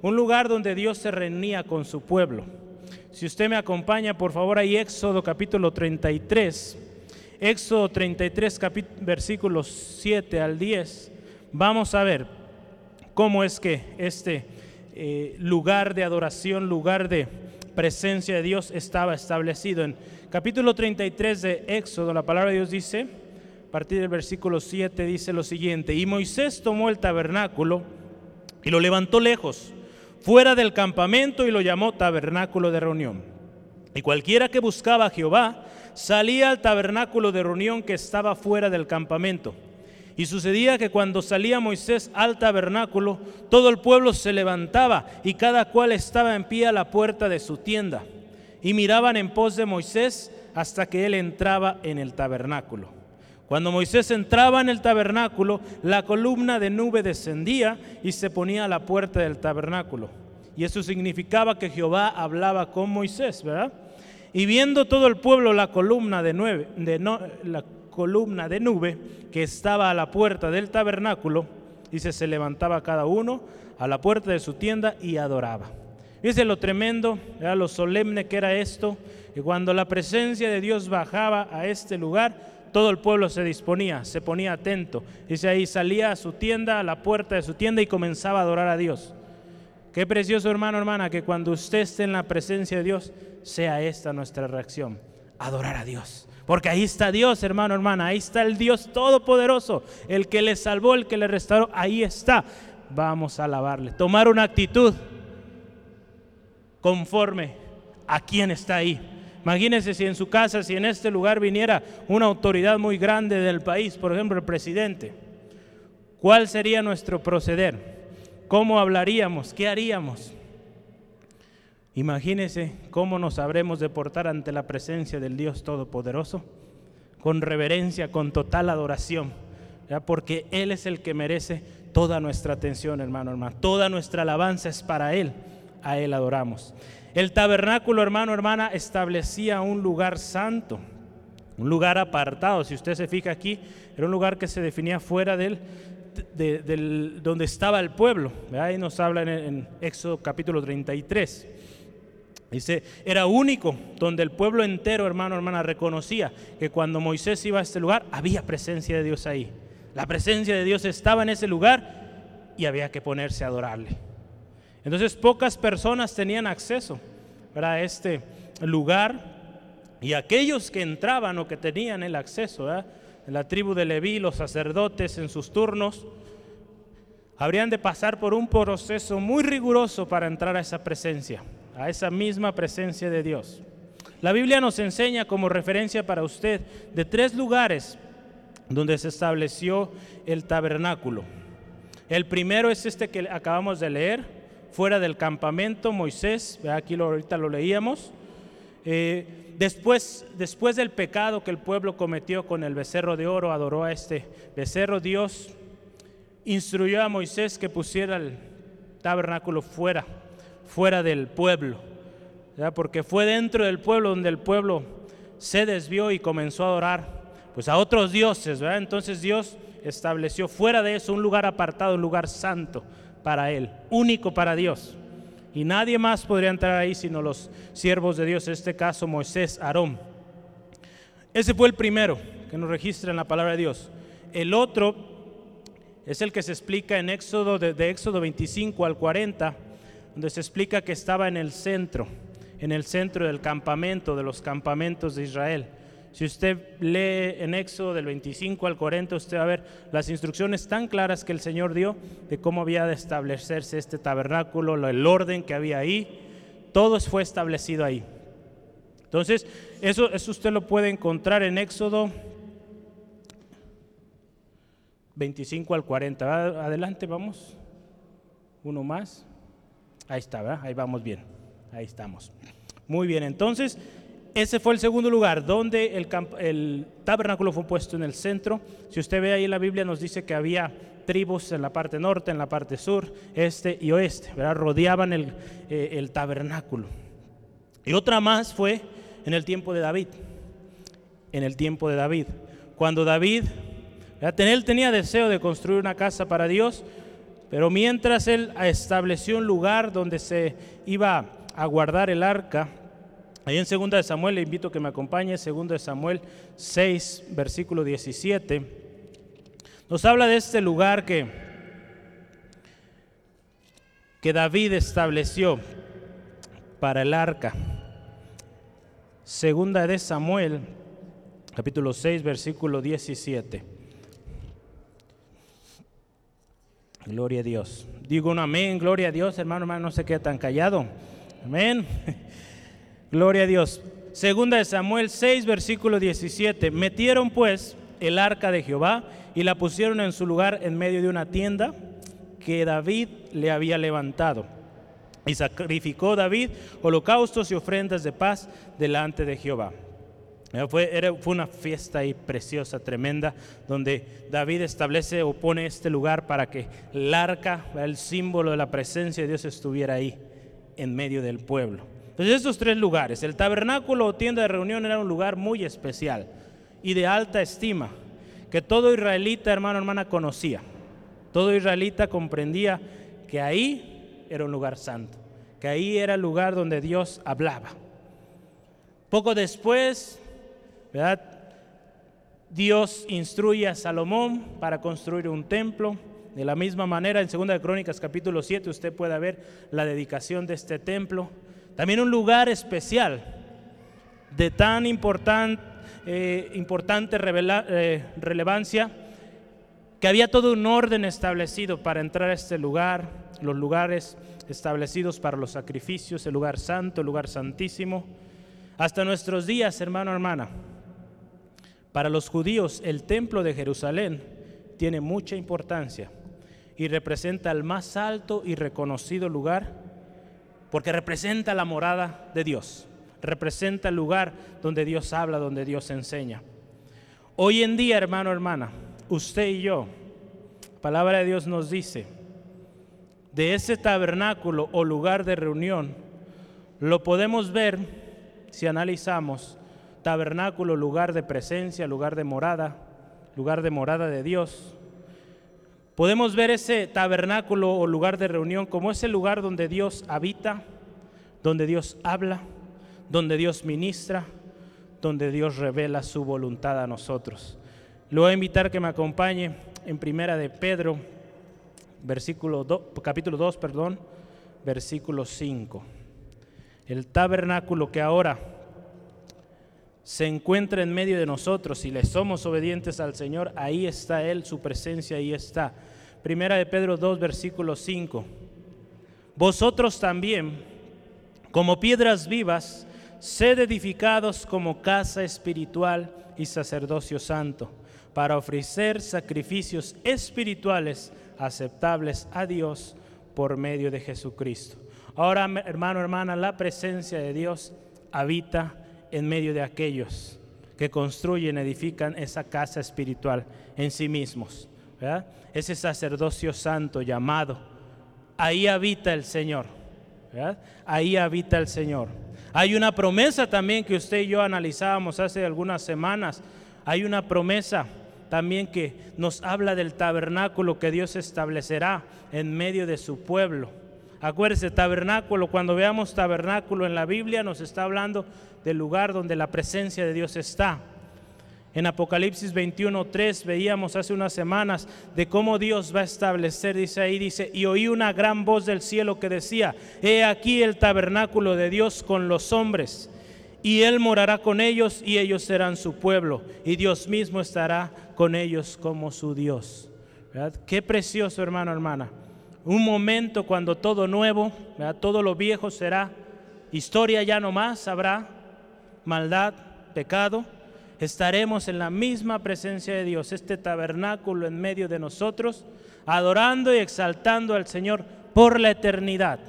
Un lugar donde Dios se reunía con su pueblo. Si usted me acompaña, por favor, ahí Éxodo capítulo 33 Éxodo 33, versículos 7 al 10, vamos a ver cómo es que este eh, lugar de adoración, lugar de presencia de Dios estaba establecido. En capítulo 33 de Éxodo, la palabra de Dios dice, a partir del versículo 7, dice lo siguiente, y Moisés tomó el tabernáculo y lo levantó lejos, fuera del campamento, y lo llamó tabernáculo de reunión. Y cualquiera que buscaba a Jehová, salía al tabernáculo de reunión que estaba fuera del campamento. Y sucedía que cuando salía Moisés al tabernáculo, todo el pueblo se levantaba y cada cual estaba en pie a la puerta de su tienda. Y miraban en pos de Moisés hasta que él entraba en el tabernáculo. Cuando Moisés entraba en el tabernáculo, la columna de nube descendía y se ponía a la puerta del tabernáculo. Y eso significaba que Jehová hablaba con Moisés, ¿verdad? Y viendo todo el pueblo la columna de, nube, de la columna de nube que estaba a la puerta del tabernáculo, dice, se levantaba cada uno a la puerta de su tienda y adoraba. Dice lo tremendo, era lo solemne que era esto, que cuando la presencia de Dios bajaba a este lugar, todo el pueblo se disponía, se ponía atento. Dice ahí, salía a su tienda, a la puerta de su tienda y comenzaba a adorar a Dios. Qué precioso hermano, hermana, que cuando usted esté en la presencia de Dios, sea esta nuestra reacción, adorar a Dios. Porque ahí está Dios, hermano, hermana, ahí está el Dios Todopoderoso, el que le salvó, el que le restauró, ahí está. Vamos a alabarle, tomar una actitud conforme a quien está ahí. Imagínense si en su casa, si en este lugar viniera una autoridad muy grande del país, por ejemplo el presidente, ¿cuál sería nuestro proceder? ¿Cómo hablaríamos? ¿Qué haríamos? Imagínese cómo nos sabremos deportar ante la presencia del Dios Todopoderoso, con reverencia, con total adoración, porque Él es el que merece toda nuestra atención, hermano, hermano. Toda nuestra alabanza es para Él, a Él adoramos. El tabernáculo, hermano, hermana, establecía un lugar santo, un lugar apartado. Si usted se fija aquí, era un lugar que se definía fuera del, donde estaba el pueblo. Ahí nos habla en Éxodo capítulo 33. Dice, era único donde el pueblo entero, hermano, hermana, reconocía que cuando Moisés iba a este lugar, había presencia de Dios ahí. La presencia de Dios estaba en ese lugar y había que ponerse a adorarle. Entonces pocas personas tenían acceso a este lugar y aquellos que entraban o que tenían el acceso, la tribu de Leví, los sacerdotes en sus turnos, habrían de pasar por un proceso muy riguroso para entrar a esa presencia a esa misma presencia de Dios. La Biblia nos enseña como referencia para usted de tres lugares donde se estableció el tabernáculo. El primero es este que acabamos de leer, fuera del campamento, Moisés, aquí lo, ahorita lo leíamos. Eh, después, después del pecado que el pueblo cometió con el becerro de oro, adoró a este becerro, Dios instruyó a Moisés que pusiera el tabernáculo fuera fuera del pueblo, porque fue dentro del pueblo donde el pueblo se desvió y comenzó a adorar pues a otros dioses, entonces Dios estableció fuera de eso un lugar apartado, un lugar santo para él, único para Dios. Y nadie más podría entrar ahí sino los siervos de Dios, en este caso Moisés, Aarón. Ese fue el primero que nos registra en la palabra de Dios. El otro es el que se explica en Éxodo, de, Éxodo 25 al 40, donde se explica que estaba en el centro, en el centro del campamento, de los campamentos de Israel. Si usted lee en Éxodo del 25 al 40, usted va a ver las instrucciones tan claras que el Señor dio de cómo había de establecerse este tabernáculo, el orden que había ahí, todo fue establecido ahí. Entonces, eso, eso usted lo puede encontrar en Éxodo 25 al 40. Adelante, vamos. Uno más. Ahí está, ¿verdad? Ahí vamos bien. Ahí estamos. Muy bien, entonces ese fue el segundo lugar donde el, tabernáculo fue puesto en el centro. Si usted ve ahí en la Biblia nos dice que había tribus en la parte norte, en la parte sur, este y oeste, ¿verdad? rodeaban el, eh, tabernáculo. Y otra más fue en el tiempo de David, en el tiempo de David. Cuando David, él tenía deseo de construir una casa para Dios, pero mientras él estableció un lugar donde se iba a guardar el arca, Ahí en 2 de Samuel le invito a que me acompañe, 2 de Samuel 6, versículo 17. Nos habla de este lugar que, que David estableció para el arca. Segunda de Samuel, capítulo 6, versículo 17. Gloria a Dios. Digo un amén, gloria a Dios, hermano, hermano, no se quede tan callado. Amén. Gloria a Dios. Segunda de Samuel 6, versículo 17. Metieron pues el arca de Jehová y la pusieron en su lugar en medio de una tienda que David le había levantado. Y sacrificó David holocaustos y ofrendas de paz delante de Jehová. Fue, una fiesta ahí preciosa, tremenda, donde David establece o pone este lugar para que el arca, el símbolo de la presencia de Dios, estuviera ahí en medio del pueblo. Entonces estos tres lugares, el tabernáculo o tienda de reunión era un lugar muy especial y de alta estima, que todo israelita, hermano, hermana, conocía. Todo israelita comprendía que ahí era un lugar santo, que ahí era el lugar donde Dios hablaba. Poco después, ¿verdad? Dios instruye a Salomón para construir un templo. De la misma manera, en 2 de Crónicas capítulo 7 usted puede ver la dedicación de este templo. También un lugar especial de tan eh, importante eh, relevancia que había todo un orden establecido para entrar a este lugar, los lugares establecidos para los sacrificios, el lugar santo, el lugar santísimo. Hasta nuestros días, hermano, hermana, para los judíos el templo de Jerusalén tiene mucha importancia y representa el más alto y reconocido lugar porque representa la morada de Dios, representa el lugar donde Dios habla, donde Dios enseña. Hoy en día, hermano, hermana, usted y yo, palabra de Dios nos dice, de ese tabernáculo o lugar de reunión, lo podemos ver si analizamos tabernáculo, lugar de presencia, lugar de morada, lugar de morada de Dios, Podemos ver ese tabernáculo o lugar de reunión como ese lugar donde Dios habita, donde Dios habla, donde Dios ministra, donde Dios revela su voluntad a nosotros. Le voy a invitar que me acompañe en Primera de Pedro, versículo capítulo 2, perdón, versículo 5. El tabernáculo que ahora se encuentra en medio de nosotros y le somos obedientes al Señor, ahí está Él, su presencia ahí está. Primera de Pedro 2, versículo 5. Vosotros también, como piedras vivas, sed edificados como casa espiritual y sacerdocio santo, para ofrecer sacrificios espirituales aceptables a Dios por medio de Jesucristo. Ahora, hermano, hermana, la presencia de Dios habita en medio de aquellos que construyen, edifican esa casa espiritual en sí mismos. Ese sacerdocio santo llamado, ahí habita el Señor. Ahí habita el Señor. Hay una promesa también que usted y yo analizábamos hace algunas semanas. Hay una promesa también que nos habla del tabernáculo que Dios establecerá en medio de su pueblo. Acuérdese, tabernáculo, cuando veamos tabernáculo en la Biblia nos está hablando del lugar donde la presencia de Dios está. En Apocalipsis 21:3 veíamos hace unas semanas de cómo Dios va a establecer, dice ahí, dice, y oí una gran voz del cielo que decía, he aquí el tabernáculo de Dios con los hombres, y Él morará con ellos y ellos serán su pueblo, y Dios mismo estará con ellos como su Dios. Qué precioso hermano, hermana. Un momento cuando todo nuevo, todo lo viejo será historia ya no más, habrá maldad, pecado estaremos en la misma presencia de Dios, este tabernáculo en medio de nosotros, adorando y exaltando al Señor por la eternidad.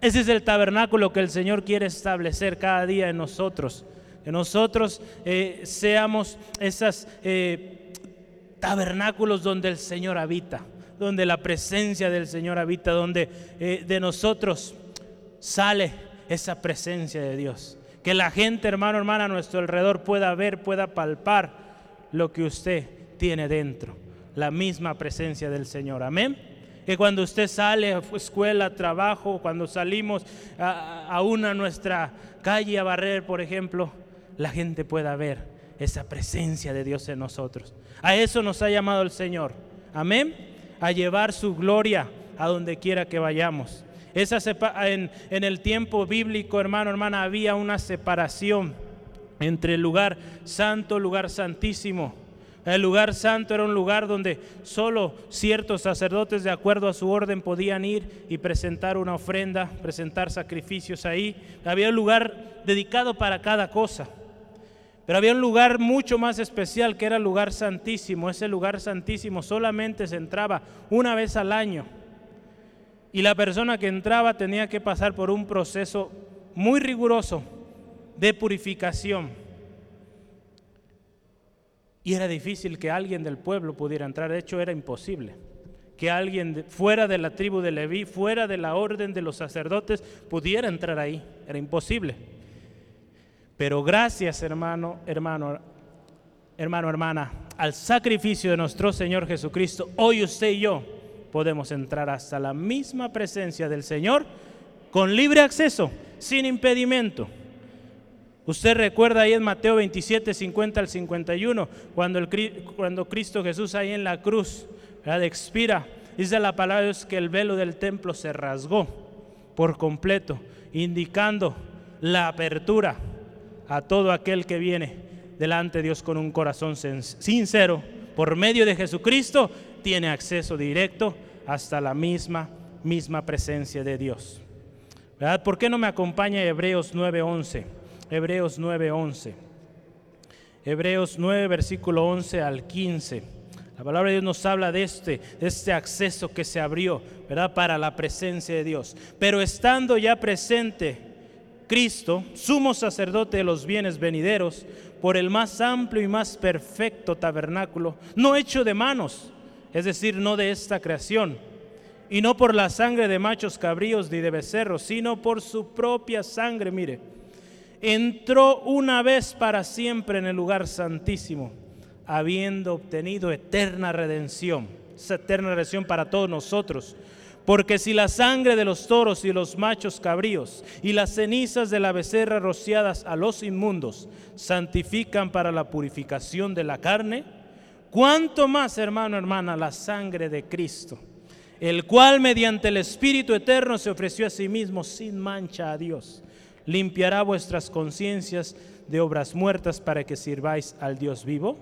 Ese es el tabernáculo que el Señor quiere establecer cada día en nosotros. Que nosotros eh, seamos esos eh, tabernáculos donde el Señor habita, donde la presencia del Señor habita, donde eh, de nosotros sale esa presencia de Dios. Que la gente, hermano, hermana, a nuestro alrededor pueda ver, pueda palpar lo que usted tiene dentro. La misma presencia del Señor. Amén. Que cuando usted sale a escuela, trabajo, cuando salimos a, una nuestra calle a barrer, por ejemplo, la gente pueda ver esa presencia de Dios en nosotros. A eso nos ha llamado el Señor. Amén. A llevar su gloria a donde quiera que vayamos. Esa en, en el tiempo bíblico, hermano, hermana, había una separación entre el lugar santo, lugar santísimo. El lugar santo era un lugar donde solo ciertos sacerdotes de acuerdo a su orden podían ir y presentar una ofrenda, presentar sacrificios ahí. Había un lugar dedicado para cada cosa. Pero había un lugar mucho más especial que era el lugar santísimo. Ese lugar santísimo solamente se entraba una vez al año. Y la persona que entraba tenía que pasar por un proceso muy riguroso de purificación. Y era difícil que alguien del pueblo pudiera entrar, de hecho era imposible que alguien fuera de la tribu de Leví, fuera de la orden de los sacerdotes, pudiera entrar ahí, era imposible. Pero gracias, hermano, hermano, hermano, hermana, al sacrificio de nuestro Señor Jesucristo, hoy usted y yo podemos entrar hasta la misma presencia del Señor con libre acceso, sin impedimento. Usted recuerda ahí en Mateo 27, 50 al 51, cuando, el, cuando Cristo Jesús ahí en la cruz expira, dice la palabra de que el velo del templo se rasgó por completo, indicando la apertura a todo aquel que viene delante de Dios con un corazón sincero por medio de Jesucristo tiene acceso directo hasta la misma, misma presencia de Dios. ¿Verdad? ¿Por qué no me acompaña Hebreos 9:11? Hebreos 9:11. Hebreos 9, versículo 11 al 15. La palabra de Dios nos habla de este, este acceso que se abrió, ¿verdad? Para la presencia de Dios. Pero estando ya presente Cristo, sumo sacerdote de los bienes venideros, por el más amplio y más perfecto tabernáculo, no hecho de manos, es decir, no de esta creación, y no por la sangre de machos cabríos ni de becerros, sino por su propia sangre, mire, entró una vez para siempre en el lugar santísimo, habiendo obtenido eterna redención, esa eterna redención para todos nosotros. Porque si la sangre de los toros y los machos cabríos y las cenizas de la becerra rociadas a los inmundos santifican para la purificación de la carne, ¿Cuánto más, hermano, hermana, la sangre de Cristo, el cual mediante el Espíritu Eterno se ofreció a sí mismo sin mancha a Dios, limpiará vuestras conciencias de obras muertas para que sirváis al Dios vivo?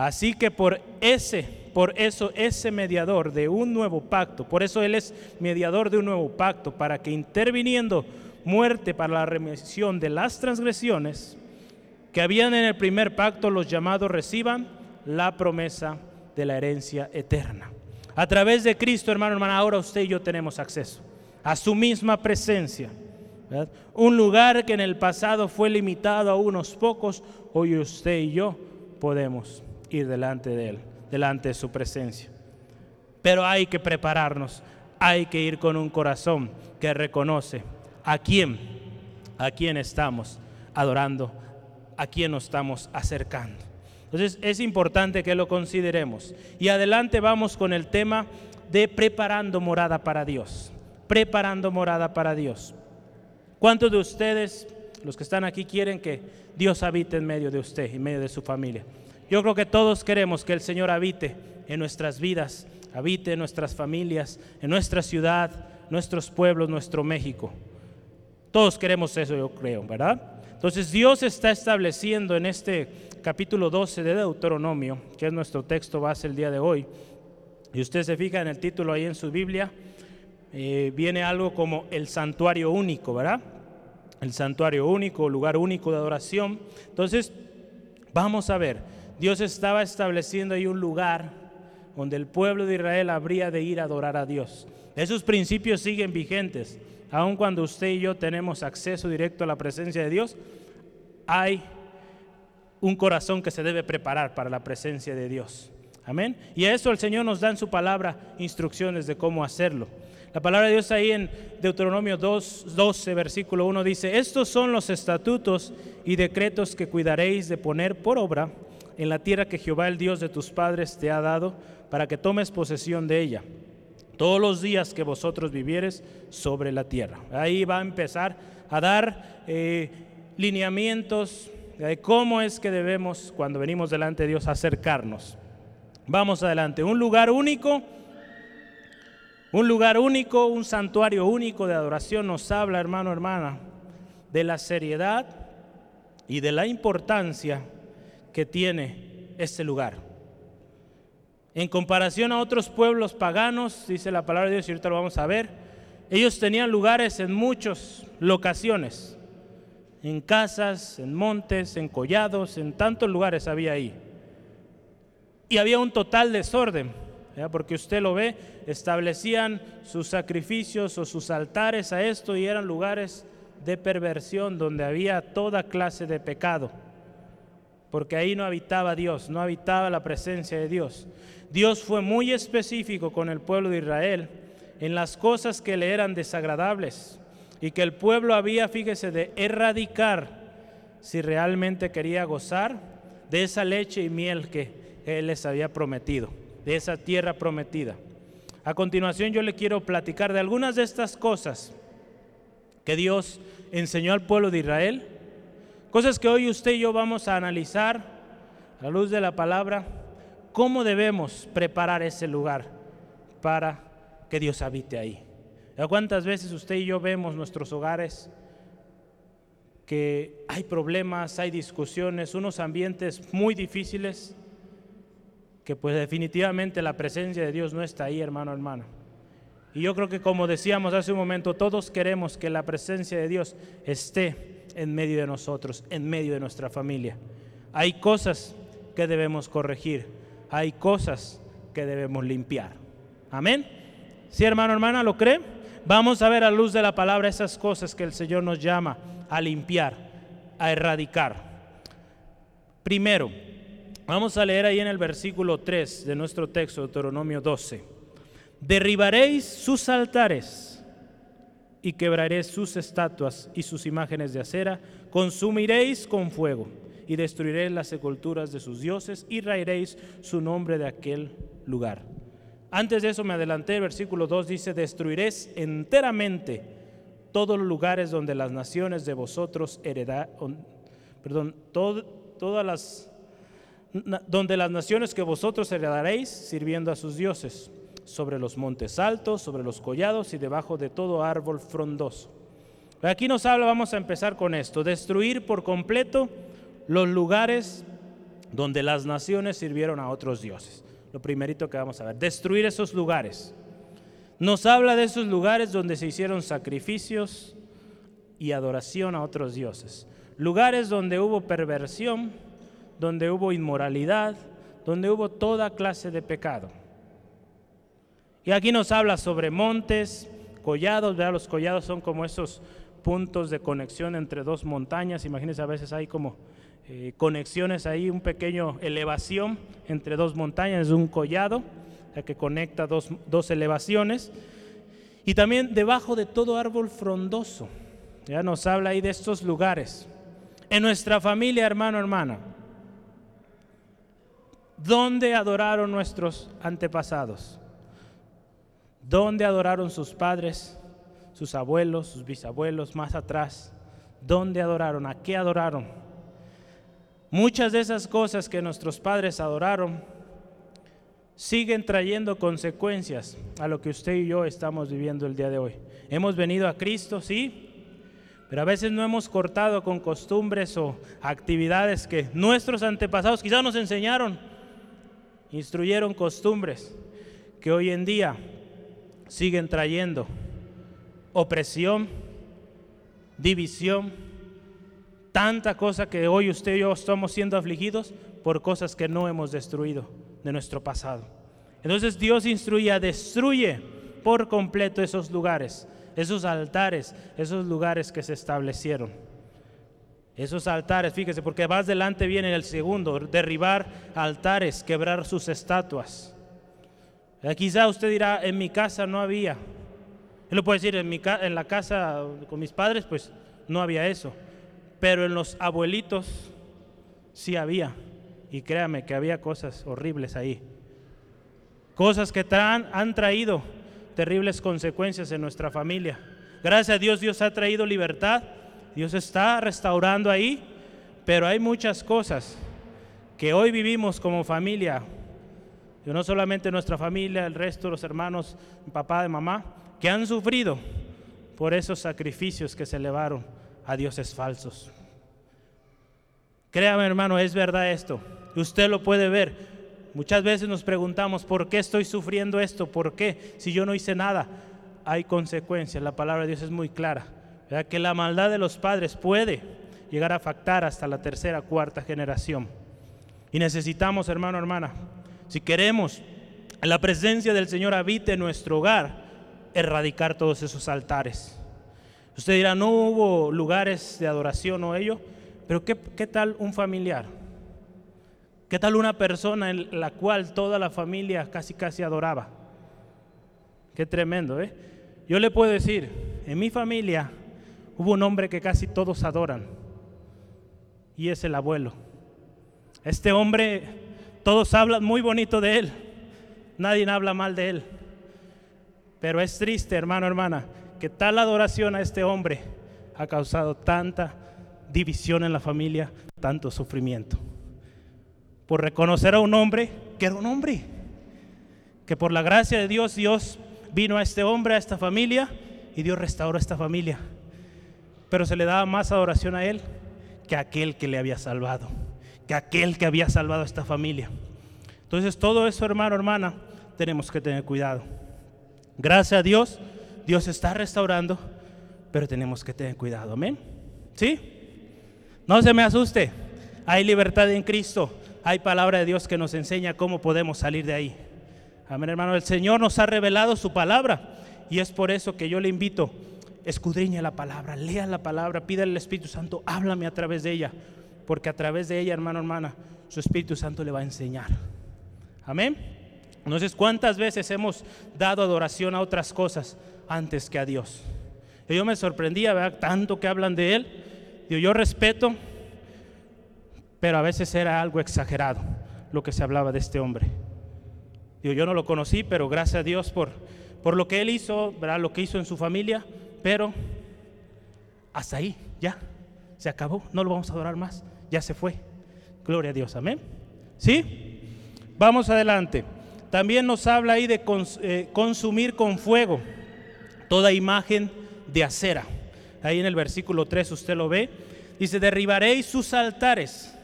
Así que por ese, por eso ese mediador de un nuevo pacto, por eso él es mediador de un nuevo pacto, para que interviniendo muerte para la remisión de las transgresiones que habían en el primer pacto los llamados reciban la promesa de la herencia eterna. A través de Cristo, hermano, hermana, ahora usted y yo tenemos acceso a su misma presencia. Un lugar que en el pasado fue limitado a unos pocos, hoy usted y yo podemos ir delante de Él, delante de su presencia. Pero hay que prepararnos, hay que ir con un corazón que reconoce a quién, a quién estamos adorando, a quién nos estamos acercando. Entonces es importante que lo consideremos. Y adelante vamos con el tema de preparando morada para Dios, preparando morada para Dios. ¿Cuántos de ustedes, los que están aquí, quieren que Dios habite en medio de usted, en medio de su familia? Yo creo que todos queremos que el Señor habite en nuestras vidas, habite en nuestras familias, en nuestra ciudad, nuestros pueblos, nuestro México. Todos queremos eso, yo creo, ¿verdad? Entonces Dios está estableciendo en este capítulo 12 de Deuteronomio, que es nuestro texto base el día de hoy, y usted se fija en el título ahí en su Biblia, eh, viene algo como el santuario único, ¿verdad? El santuario único, lugar único de adoración. Entonces, vamos a ver, Dios estaba estableciendo ahí un lugar donde el pueblo de Israel habría de ir a adorar a Dios. Esos principios siguen vigentes. Aun cuando usted y yo tenemos acceso directo a la presencia de Dios, hay un corazón que se debe preparar para la presencia de Dios. Amén. Y a eso el Señor nos da en su palabra instrucciones de cómo hacerlo. La palabra de Dios ahí en Deuteronomio 2, 12, versículo 1 dice, estos son los estatutos y decretos que cuidaréis de poner por obra en la tierra que Jehová el Dios de tus padres te ha dado para que tomes posesión de ella todos los días que vosotros vivieres sobre la tierra. Ahí va a empezar a dar eh, lineamientos de cómo es que debemos, cuando venimos delante de Dios, acercarnos. Vamos adelante. Un lugar único, un lugar único, un santuario único de adoración nos habla, hermano, hermana, de la seriedad y de la importancia que tiene este lugar. En comparación a otros pueblos paganos, dice la palabra de Dios, y ahorita lo vamos a ver, ellos tenían lugares en muchas locaciones, en casas, en montes, en collados, en tantos lugares había ahí. Y había un total desorden, porque usted lo ve, establecían sus sacrificios o sus altares a esto y eran lugares de perversión donde había toda clase de pecado, porque ahí no habitaba Dios, no habitaba la presencia de Dios. Dios fue muy específico con el pueblo de Israel en las cosas que le eran desagradables y que el pueblo había, fíjese, de erradicar si realmente quería gozar de esa leche y miel que Él les había prometido, de esa tierra prometida. A continuación yo le quiero platicar de algunas de estas cosas que Dios enseñó al pueblo de Israel, cosas que hoy usted y yo vamos a analizar a la luz de la palabra ¿Cómo debemos preparar ese lugar para que Dios habite ahí? ¿Cuántas veces usted y yo vemos nuestros hogares que hay problemas, hay discusiones, unos ambientes muy difíciles, que pues definitivamente la presencia de Dios no está ahí, hermano, hermano. Y yo creo que como decíamos hace un momento, todos queremos que la presencia de Dios esté en medio de nosotros, en medio de nuestra familia. Hay cosas que debemos corregir, hay cosas que debemos limpiar. Amén. Si hermano, hermana, ¿lo cree? Vamos a ver a luz de la palabra esas cosas que el Señor nos llama a limpiar, a erradicar. Primero, vamos a leer ahí en el versículo 3 de nuestro texto, Deuteronomio 12. Derribaréis sus altares y quebraréis sus estatuas y sus imágenes de acera, consumiréis con fuego y destruiréis las sepulturas de sus dioses y raeréis su nombre de aquel lugar. Antes de eso me adelanté, el versículo 2 dice, destruiréis enteramente todos los lugares donde las naciones de vosotros heredaron, perdón, todas las, donde las naciones que vosotros heredaréis sirviendo a sus dioses, sobre los montes altos, sobre los collados y debajo de todo árbol frondoso. Aquí nos habla, vamos a empezar con esto, destruir por completo los lugares donde las naciones sirvieron a otros dioses. Lo primerito que vamos a ver, destruir esos lugares. Nos habla de esos lugares donde se hicieron sacrificios y adoración a otros dioses. Lugares donde hubo perversión, donde hubo inmoralidad, donde hubo toda clase de pecado. Y aquí nos habla sobre montes, collados, ¿verdad? los collados son como esos puntos de conexión entre dos montañas. Imagínense, a veces hay como eh, conexiones ahí, un pequeño elevación entre dos montañas, un collado que conecta dos, dos elevaciones. Y también debajo de todo árbol frondoso. Ya nos habla ahí de estos lugares. En nuestra familia, hermano, hermana, ¿dónde adoraron nuestros antepasados? ¿Dónde adoraron sus padres, sus abuelos, sus bisabuelos más atrás? ¿Dónde adoraron? ¿A qué adoraron? Muchas de esas cosas que nuestros padres adoraron siguen trayendo consecuencias a lo que usted y yo estamos viviendo el día de hoy. Hemos venido a Cristo, sí, pero a veces no hemos cortado con costumbres o actividades que nuestros antepasados quizás nos enseñaron, instruyeron costumbres que hoy en día siguen trayendo opresión, división, tanta cosa que hoy usted y yo estamos siendo afligidos por cosas que no hemos destruido de nuestro pasado. Entonces Dios instruía, destruye por completo esos lugares, esos altares, esos lugares que se establecieron. Esos altares, fíjese, porque más adelante viene el segundo, derribar altares, quebrar sus estatuas. Eh, quizá usted dirá, en mi casa no había. Él lo puede decir, en, mi, en la casa con mis padres, pues no había eso. Pero en los abuelitos sí había. Y créame que había cosas horribles ahí. Cosas que han traído terribles consecuencias en nuestra familia. Gracias a Dios, Dios ha traído libertad. Dios está restaurando ahí. Pero hay muchas cosas que hoy vivimos como familia. No solamente nuestra familia, el resto de los hermanos, papá, de mamá, que han sufrido por esos sacrificios que se elevaron a dioses falsos. Créame hermano, es verdad esto. Usted lo puede ver. Muchas veces nos preguntamos, ¿por qué estoy sufriendo esto? ¿Por qué? Si yo no hice nada. Hay consecuencias. La palabra de Dios es muy clara. Que la maldad de los padres puede llegar a afectar hasta la tercera, cuarta generación. Y necesitamos, hermano, hermana, si queremos la presencia del Señor habite en nuestro hogar, erradicar todos esos altares. Usted dirá, no hubo lugares de adoración o ello, pero ¿qué, ¿qué, tal un familiar? ¿Qué tal una persona en la cual toda la familia casi casi adoraba? Qué tremendo, ¿eh? Yo le puedo decir, en mi familia hubo un hombre que casi todos adoran y es el abuelo. Este hombre, todos hablan muy bonito de él, nadie habla mal de él. Pero es triste, hermano, hermana, que tal adoración a este hombre ha causado tanta división en la familia, tanto sufrimiento. Por reconocer a un hombre que era un hombre, que por la gracia de Dios, Dios vino a este hombre, a esta familia, y Dios restauró a esta familia. Pero se le daba más adoración a él que a aquel que le había salvado, que aquel que había salvado a esta familia. Entonces todo eso, hermano, hermana, tenemos que tener cuidado. Gracias a Dios, Dios está restaurando, pero tenemos que tener cuidado. Amén. ¿Sí? No se me asuste. Hay libertad en Cristo. Hay palabra de Dios que nos enseña cómo podemos salir de ahí. Amén, hermano. El Señor nos ha revelado su palabra. Y es por eso que yo le invito, escudriñe la palabra, lea la palabra, pida al Espíritu Santo, háblame a través de ella. Porque a través de ella, hermano, hermana, su Espíritu Santo le va a enseñar. Amén. Entonces, ¿cuántas veces hemos dado adoración a otras cosas antes que a Dios? yo me sorprendía, ver Tanto que hablan de Él. yo respeto, pero a veces era algo exagerado lo que se hablaba de este hombre. yo no lo conocí, pero gracias a Dios por, por lo que Él hizo, ¿verdad? lo que hizo en su familia, pero hasta ahí, ya, se acabó, no lo vamos a adorar más, ya se fue. Gloria a Dios, amén. ¿Sí? Vamos adelante. También nos habla ahí de eh, consumir con fuego toda imagen de acera. Ahí en el versículo 3 usted lo ve. Dice, derribaréis sus altares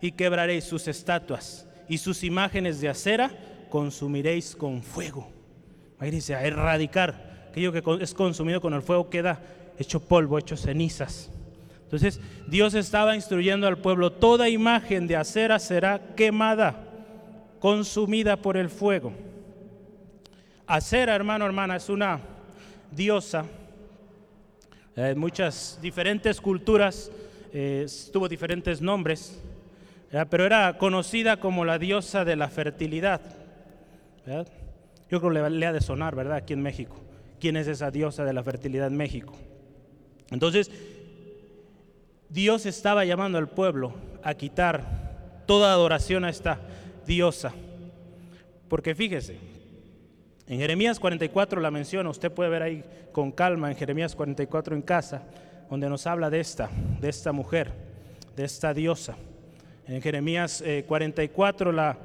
y quebraréis sus estatuas y sus imágenes de acera consumiréis con fuego. Ahí dice, a erradicar. Aquello que es consumido con el fuego queda hecho polvo, hecho cenizas. Entonces Dios estaba instruyendo al pueblo, toda imagen de acera será quemada consumida por el fuego. Acera, hermano, hermana, es una diosa. En eh, muchas diferentes culturas eh, tuvo diferentes nombres, pero era conocida como la diosa de la fertilidad. Yo creo que le, ha de sonar, ¿verdad? Aquí en México. ¿Quién es esa diosa de la fertilidad en México? Entonces, Dios estaba llamando al pueblo a quitar toda adoración a esta diosa. Porque fíjese, En Jeremías 44 la menciona, usted puede ver ahí con calma en Jeremías 44 en casa, donde nos habla de esta, de esta mujer, de esta diosa. En Jeremías 44 eh, la,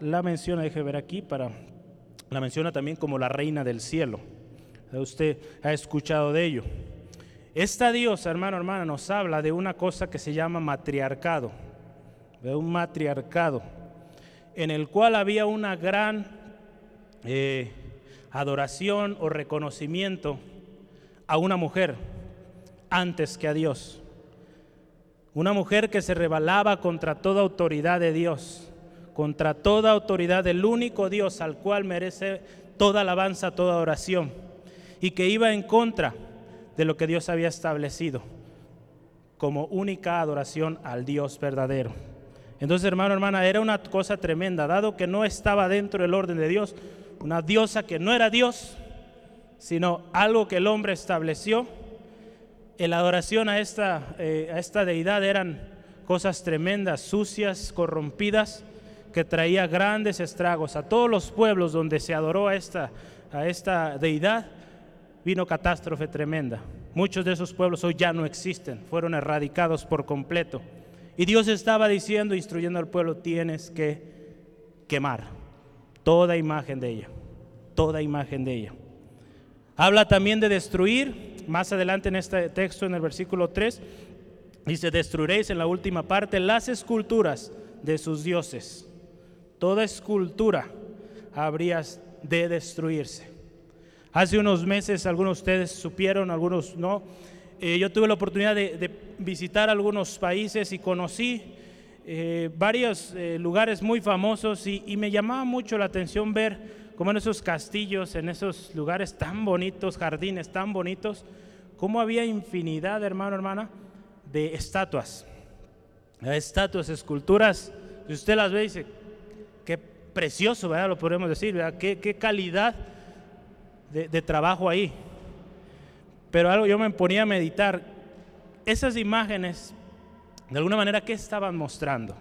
la menciona, deje ver aquí, para, la menciona también como la reina del cielo. Usted ha escuchado de ello. Esta diosa, hermano, hermana, nos habla de una cosa que se llama matriarcado, de un matriarcado, en el cual había una gran eh, adoración o reconocimiento a una mujer antes que a Dios. Una mujer que se rebelaba contra toda autoridad de Dios, contra toda autoridad del único Dios al cual merece toda alabanza, toda oración, y que iba en contra de lo que Dios había establecido como única adoración al Dios verdadero. Entonces, hermano, hermana, era una cosa tremenda, dado que no estaba dentro del orden de Dios, una diosa que no era Dios, sino algo que el hombre estableció. La adoración a esta, eh, a esta deidad eran cosas tremendas, sucias, corrompidas, que traía grandes estragos a todos los pueblos donde se adoró a esta, a esta deidad vino catástrofe tremenda. Muchos de esos pueblos hoy ya no existen, fueron erradicados por completo. Y Dios estaba diciendo, instruyendo al pueblo, tienes que quemar toda imagen de ella, toda imagen de ella. Habla también de destruir, más adelante en este texto, en el versículo 3, dice, destruiréis en la última parte las esculturas de sus dioses. Toda escultura habría de destruirse. Hace unos meses, algunos de ustedes supieron, algunos no, eh, yo tuve la oportunidad de, visitar algunos países y conocí eh, varios eh, lugares muy famosos y, me llamaba mucho la atención ver cómo en esos castillos, en esos lugares tan bonitos, jardines tan bonitos, cómo había infinidad, hermano, hermana, de estatuas. Estatuas, esculturas, si usted las ve dice, qué precioso, ¿verdad? Lo podemos decir, ¿verdad? Qué, qué calidad de, trabajo ahí. Pero algo yo me ponía a meditar, esas imágenes, de alguna manera, ¿qué estaban mostrando?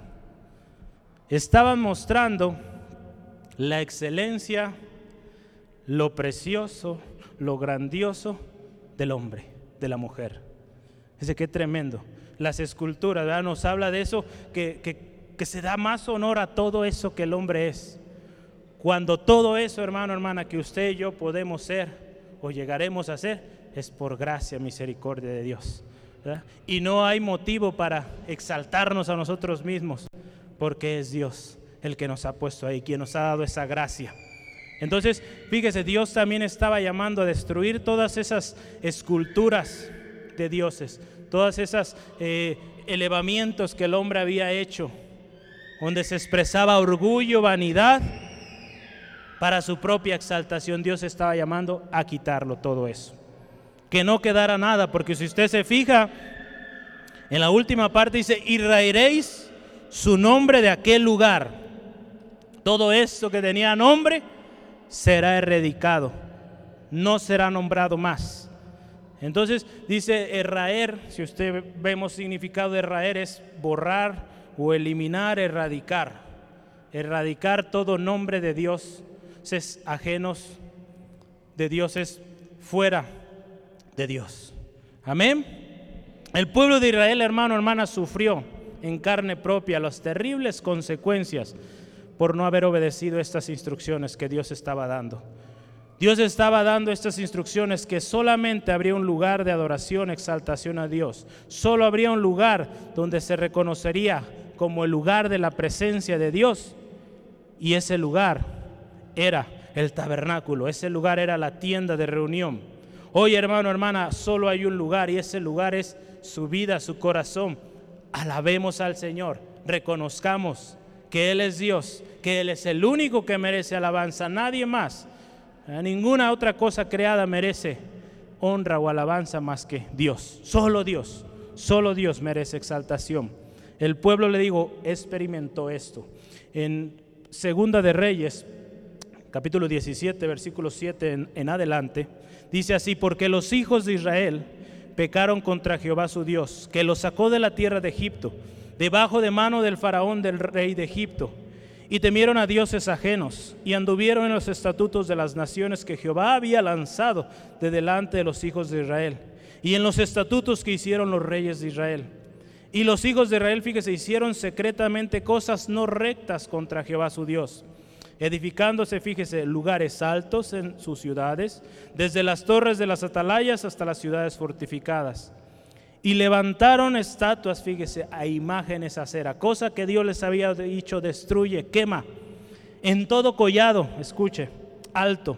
Estaban mostrando la excelencia, lo precioso, lo grandioso del hombre, de la mujer. Ese qué tremendo. Las esculturas. Nos habla de eso, que, que, que se da más honor a todo eso que el hombre es. Cuando todo eso, hermano, hermana, que usted y yo podemos ser o llegaremos a ser, es por gracia, misericordia de Dios. Y no hay motivo para exaltarnos a nosotros mismos, porque es Dios el que nos ha puesto ahí, quien nos ha dado esa gracia. Entonces, fíjese, Dios también estaba llamando a destruir todas esas esculturas de dioses, todas esas eh, elevamientos que el hombre había hecho, donde se expresaba orgullo, vanidad para su propia exaltación, Dios estaba llamando a quitarlo todo eso. Que no quedara nada, porque si usted se fija, en la última parte dice, y raeréis su nombre de aquel lugar. Todo esto que tenía nombre será erradicado, no será nombrado más. Entonces dice erraer, si usted vemos significado de erraer es borrar o eliminar, erradicar. Erradicar todo nombre de Dios ajenos de dioses fuera de Dios. Amén. El pueblo de Israel, hermano, hermana, sufrió en carne propia las terribles consecuencias por no haber obedecido estas instrucciones que Dios estaba dando. Dios estaba dando estas instrucciones que solamente habría un lugar de adoración, exaltación a Dios. Solo habría un lugar donde se reconocería como el lugar de la presencia de Dios. Y ese lugar era el tabernáculo, ese lugar era la tienda de reunión. Hoy, hermano, hermana, solo hay un lugar y ese lugar es su vida, su corazón. Alabemos al Señor, reconozcamos que Él es Dios, que Él es el único que merece alabanza, nadie más. Ninguna otra cosa creada merece honra o alabanza más que Dios, solo Dios, solo Dios merece exaltación. El pueblo, le digo, experimentó esto. En Segunda de Reyes, capítulo 17, versículo 7 en, adelante, dice así, porque los hijos de Israel pecaron contra Jehová su Dios, que los sacó de la tierra de Egipto, debajo de mano del faraón del rey de Egipto, y temieron a dioses ajenos y anduvieron en los estatutos de las naciones que Jehová había lanzado de delante de los hijos de Israel y en los estatutos que hicieron los reyes de Israel. Y los hijos de Israel, fíjese, hicieron secretamente cosas no rectas contra Jehová su Dios, edificándose, fíjese, lugares altos en sus ciudades, desde las torres de las atalayas hasta las ciudades fortificadas. Y levantaron estatuas, fíjese, a imágenes a cera, cosa que Dios les había dicho, destruye, quema, en todo collado, escuche, alto,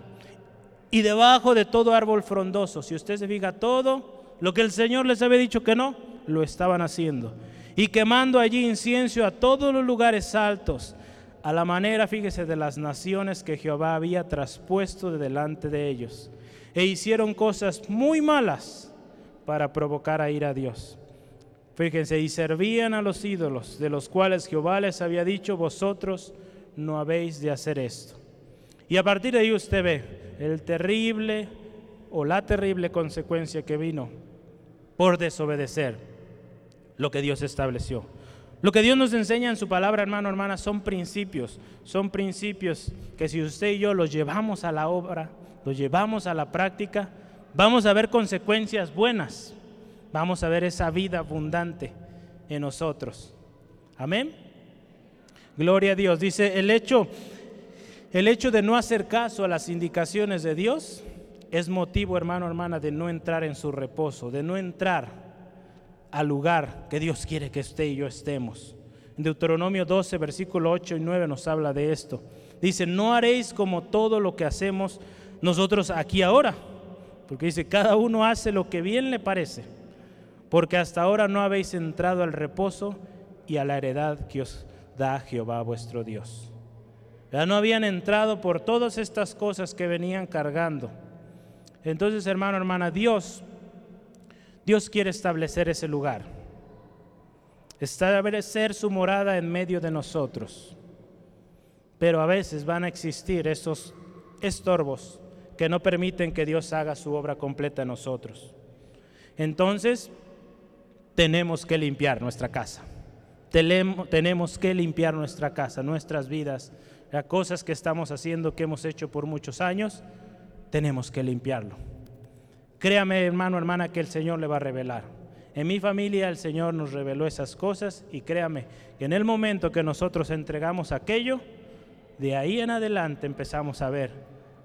y debajo de todo árbol frondoso. Si usted se fija, todo lo que el Señor les había dicho que no, lo estaban haciendo. Y quemando allí incienso a todos los lugares altos, a la manera, fíjese, de las naciones que Jehová había traspuesto de delante de ellos. E hicieron cosas muy malas para provocar a ir a Dios. Fíjense, y servían a los ídolos, de los cuales Jehová les había dicho, vosotros no habéis de hacer esto. Y a partir de ahí usted ve el terrible o la terrible consecuencia que vino por desobedecer lo que Dios estableció. Lo que Dios nos enseña en su palabra, hermano, hermana, son principios. Son principios que si usted y yo los llevamos a la obra, los llevamos a la práctica, vamos a ver consecuencias buenas, vamos a ver esa vida abundante en nosotros. Amén. Gloria a Dios. Dice, el hecho, el hecho de no hacer caso a las indicaciones de Dios es motivo, hermano, hermana, de no entrar en su reposo, de no entrar al lugar que Dios quiere que usted y yo estemos. En Deuteronomio 12, versículo 8 y 9 nos habla de esto. Dice, no haréis como todo lo que hacemos nosotros aquí ahora porque dice, cada uno hace lo que bien le parece, porque hasta ahora no habéis entrado al reposo y a la heredad que os da Jehová vuestro Dios. Ya no habían entrado por todas estas cosas que venían cargando. Entonces, hermano, hermana, Dios, Dios quiere establecer ese lugar. Establecer su morada en medio de nosotros. Pero a veces van a existir esos estorbos que no permiten que Dios haga su obra completa en nosotros. Entonces, tenemos que limpiar nuestra casa. Tenemos que limpiar nuestra casa, nuestras vidas, las cosas que estamos haciendo, que hemos hecho por muchos años, tenemos que limpiarlo. Créame, hermano, hermana, que el Señor le va a revelar. En mi familia el Señor nos reveló esas cosas y créame que en el momento que nosotros entregamos aquello, de ahí en adelante empezamos a ver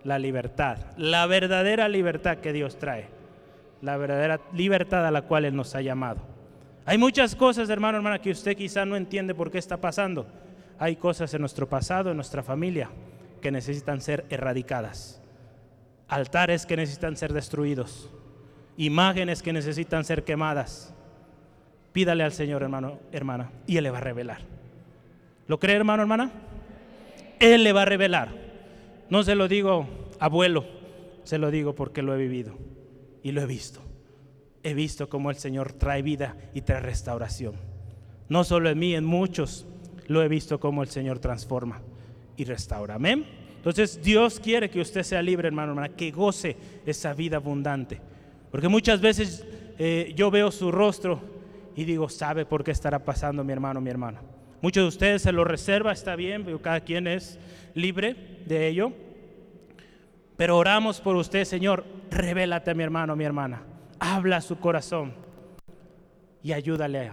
la libertad, la verdadera libertad que Dios trae, la verdadera libertad a la cual Él nos ha llamado. Hay muchas cosas, hermano, hermana, que usted quizá no entiende por qué está pasando. Hay cosas en nuestro pasado, en nuestra familia, que necesitan ser erradicadas. Altares que necesitan ser destruidos. Imágenes que necesitan ser quemadas. Pídale al Señor, hermano, hermana, y Él le va a revelar. ¿Lo cree, hermano, hermana? Él le va a revelar. No se lo digo abuelo, se lo digo porque lo he vivido y lo he visto. He visto cómo el Señor trae vida y trae restauración. No solo en mí, en muchos lo he visto cómo el Señor transforma y restaura. Amén. Entonces Dios quiere que usted sea libre, hermano, hermana, que goce esa vida abundante. Porque muchas veces eh, yo veo su rostro y digo, ¿sabe por qué estará pasando mi hermano, mi hermana? Muchos de ustedes se lo reserva, está bien, pero cada quien es libre de ello. Pero oramos por usted, Señor, revélate a mi hermano, mi hermana. Habla a su corazón y ayúdale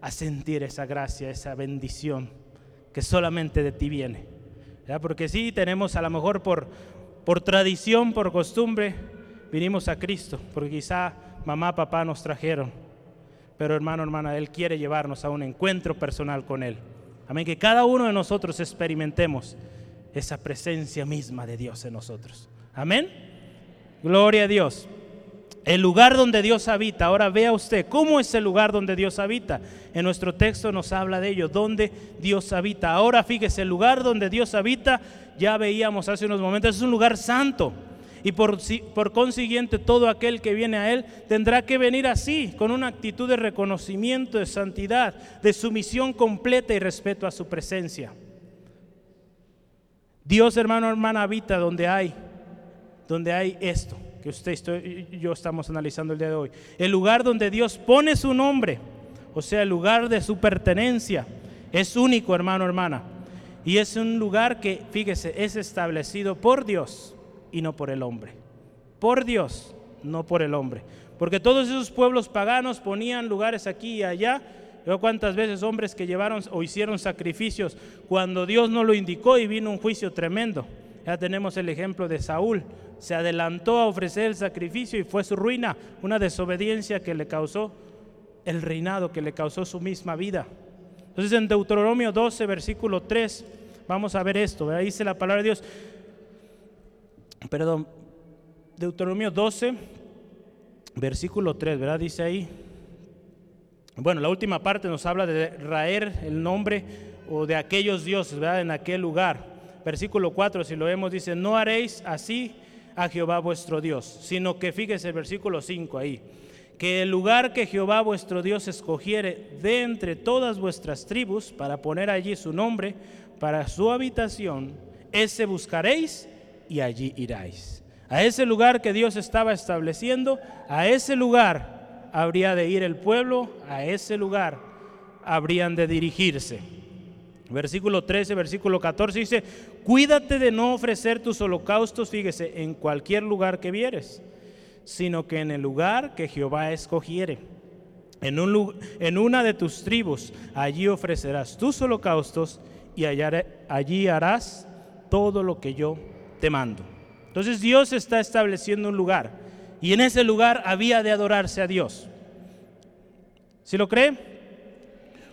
a, sentir esa gracia, esa bendición que solamente de ti viene. Porque sí, tenemos a lo mejor por, por tradición, por costumbre, vinimos a Cristo, porque quizá mamá, papá nos trajeron pero hermano, hermana, Él quiere llevarnos a un encuentro personal con Él. Amén, que cada uno de nosotros experimentemos esa presencia misma de Dios en nosotros. Amén. Gloria a Dios. El lugar donde Dios habita. Ahora vea usted cómo es el lugar donde Dios habita. En nuestro texto nos habla de ello, donde Dios habita. Ahora fíjese, el lugar donde Dios habita, ya veíamos hace unos momentos, es un lugar santo y por, por consiguiente todo aquel que viene a Él tendrá que venir así, con una actitud de reconocimiento, de santidad, de sumisión completa y respeto a su presencia. Dios, hermano, hermana, habita donde hay, donde hay esto que usted y yo estamos analizando el día de hoy. El lugar donde Dios pone su nombre, o sea, el lugar de su pertenencia, es único, hermano, hermana. Y es un lugar que, fíjese, es establecido por Dios y no por el hombre. Por Dios, no por el hombre. Porque todos esos pueblos paganos ponían lugares aquí y allá. Veo cuántas veces hombres que llevaron o hicieron sacrificios cuando Dios no lo indicó y vino un juicio tremendo. Ya tenemos el ejemplo de Saúl. Se adelantó a ofrecer el sacrificio y fue su ruina, una desobediencia que le causó el reinado, que le causó su misma vida. Entonces en Deuteronomio 12, versículo 3, vamos a ver esto. Ahí dice la palabra de Dios. Perdón, Deuteronomio 12, versículo 3, ¿verdad? Dice ahí. Bueno, la última parte nos habla de raer el nombre o de aquellos dioses, ¿verdad? En aquel lugar versículo 4, si lo vemos, dice, no haréis así a Jehová vuestro Dios, sino que fíjese el versículo 5 ahí, que el lugar que Jehová vuestro Dios escogiere de entre todas vuestras tribus para poner allí su nombre, para su habitación, ese buscaréis y allí iráis. A ese lugar que Dios estaba estableciendo, a ese lugar habría de ir el pueblo, a ese lugar habrían de dirigirse. Versículo 13, versículo 14 dice, cuídate de no ofrecer tus holocaustos, fíjese, en cualquier lugar que vieres, sino que en el lugar que Jehová escogiere. En, un, en una de tus tribus, allí ofrecerás tus holocaustos y allí harás todo lo que yo te mando. Entonces Dios está estableciendo un lugar y en ese lugar había de adorarse a Dios. ¿Si lo cree?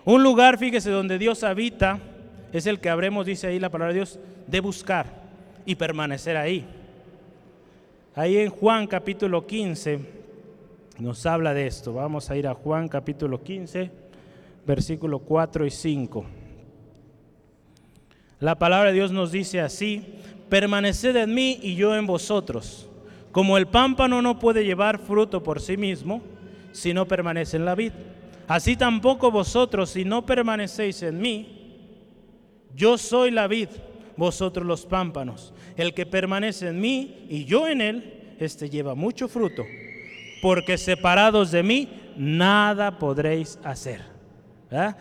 Un lugar, fíjese, donde Dios habita, es el que habremos, dice ahí la palabra de Dios, de buscar y permanecer ahí. Ahí en Juan capítulo 15 nos habla de esto. Vamos a ir a Juan capítulo 15, versículo 4 y 5. La palabra de Dios nos dice así, permaneced en mí y yo en vosotros. Como el pámpano no puede llevar fruto por sí mismo si no permanece en la vid Así tampoco vosotros, si no permanecéis en mí, yo soy la vid, vosotros los pámpanos. El que permanece en mí y yo en él, este lleva mucho fruto, porque separados de mí, nada podréis hacer.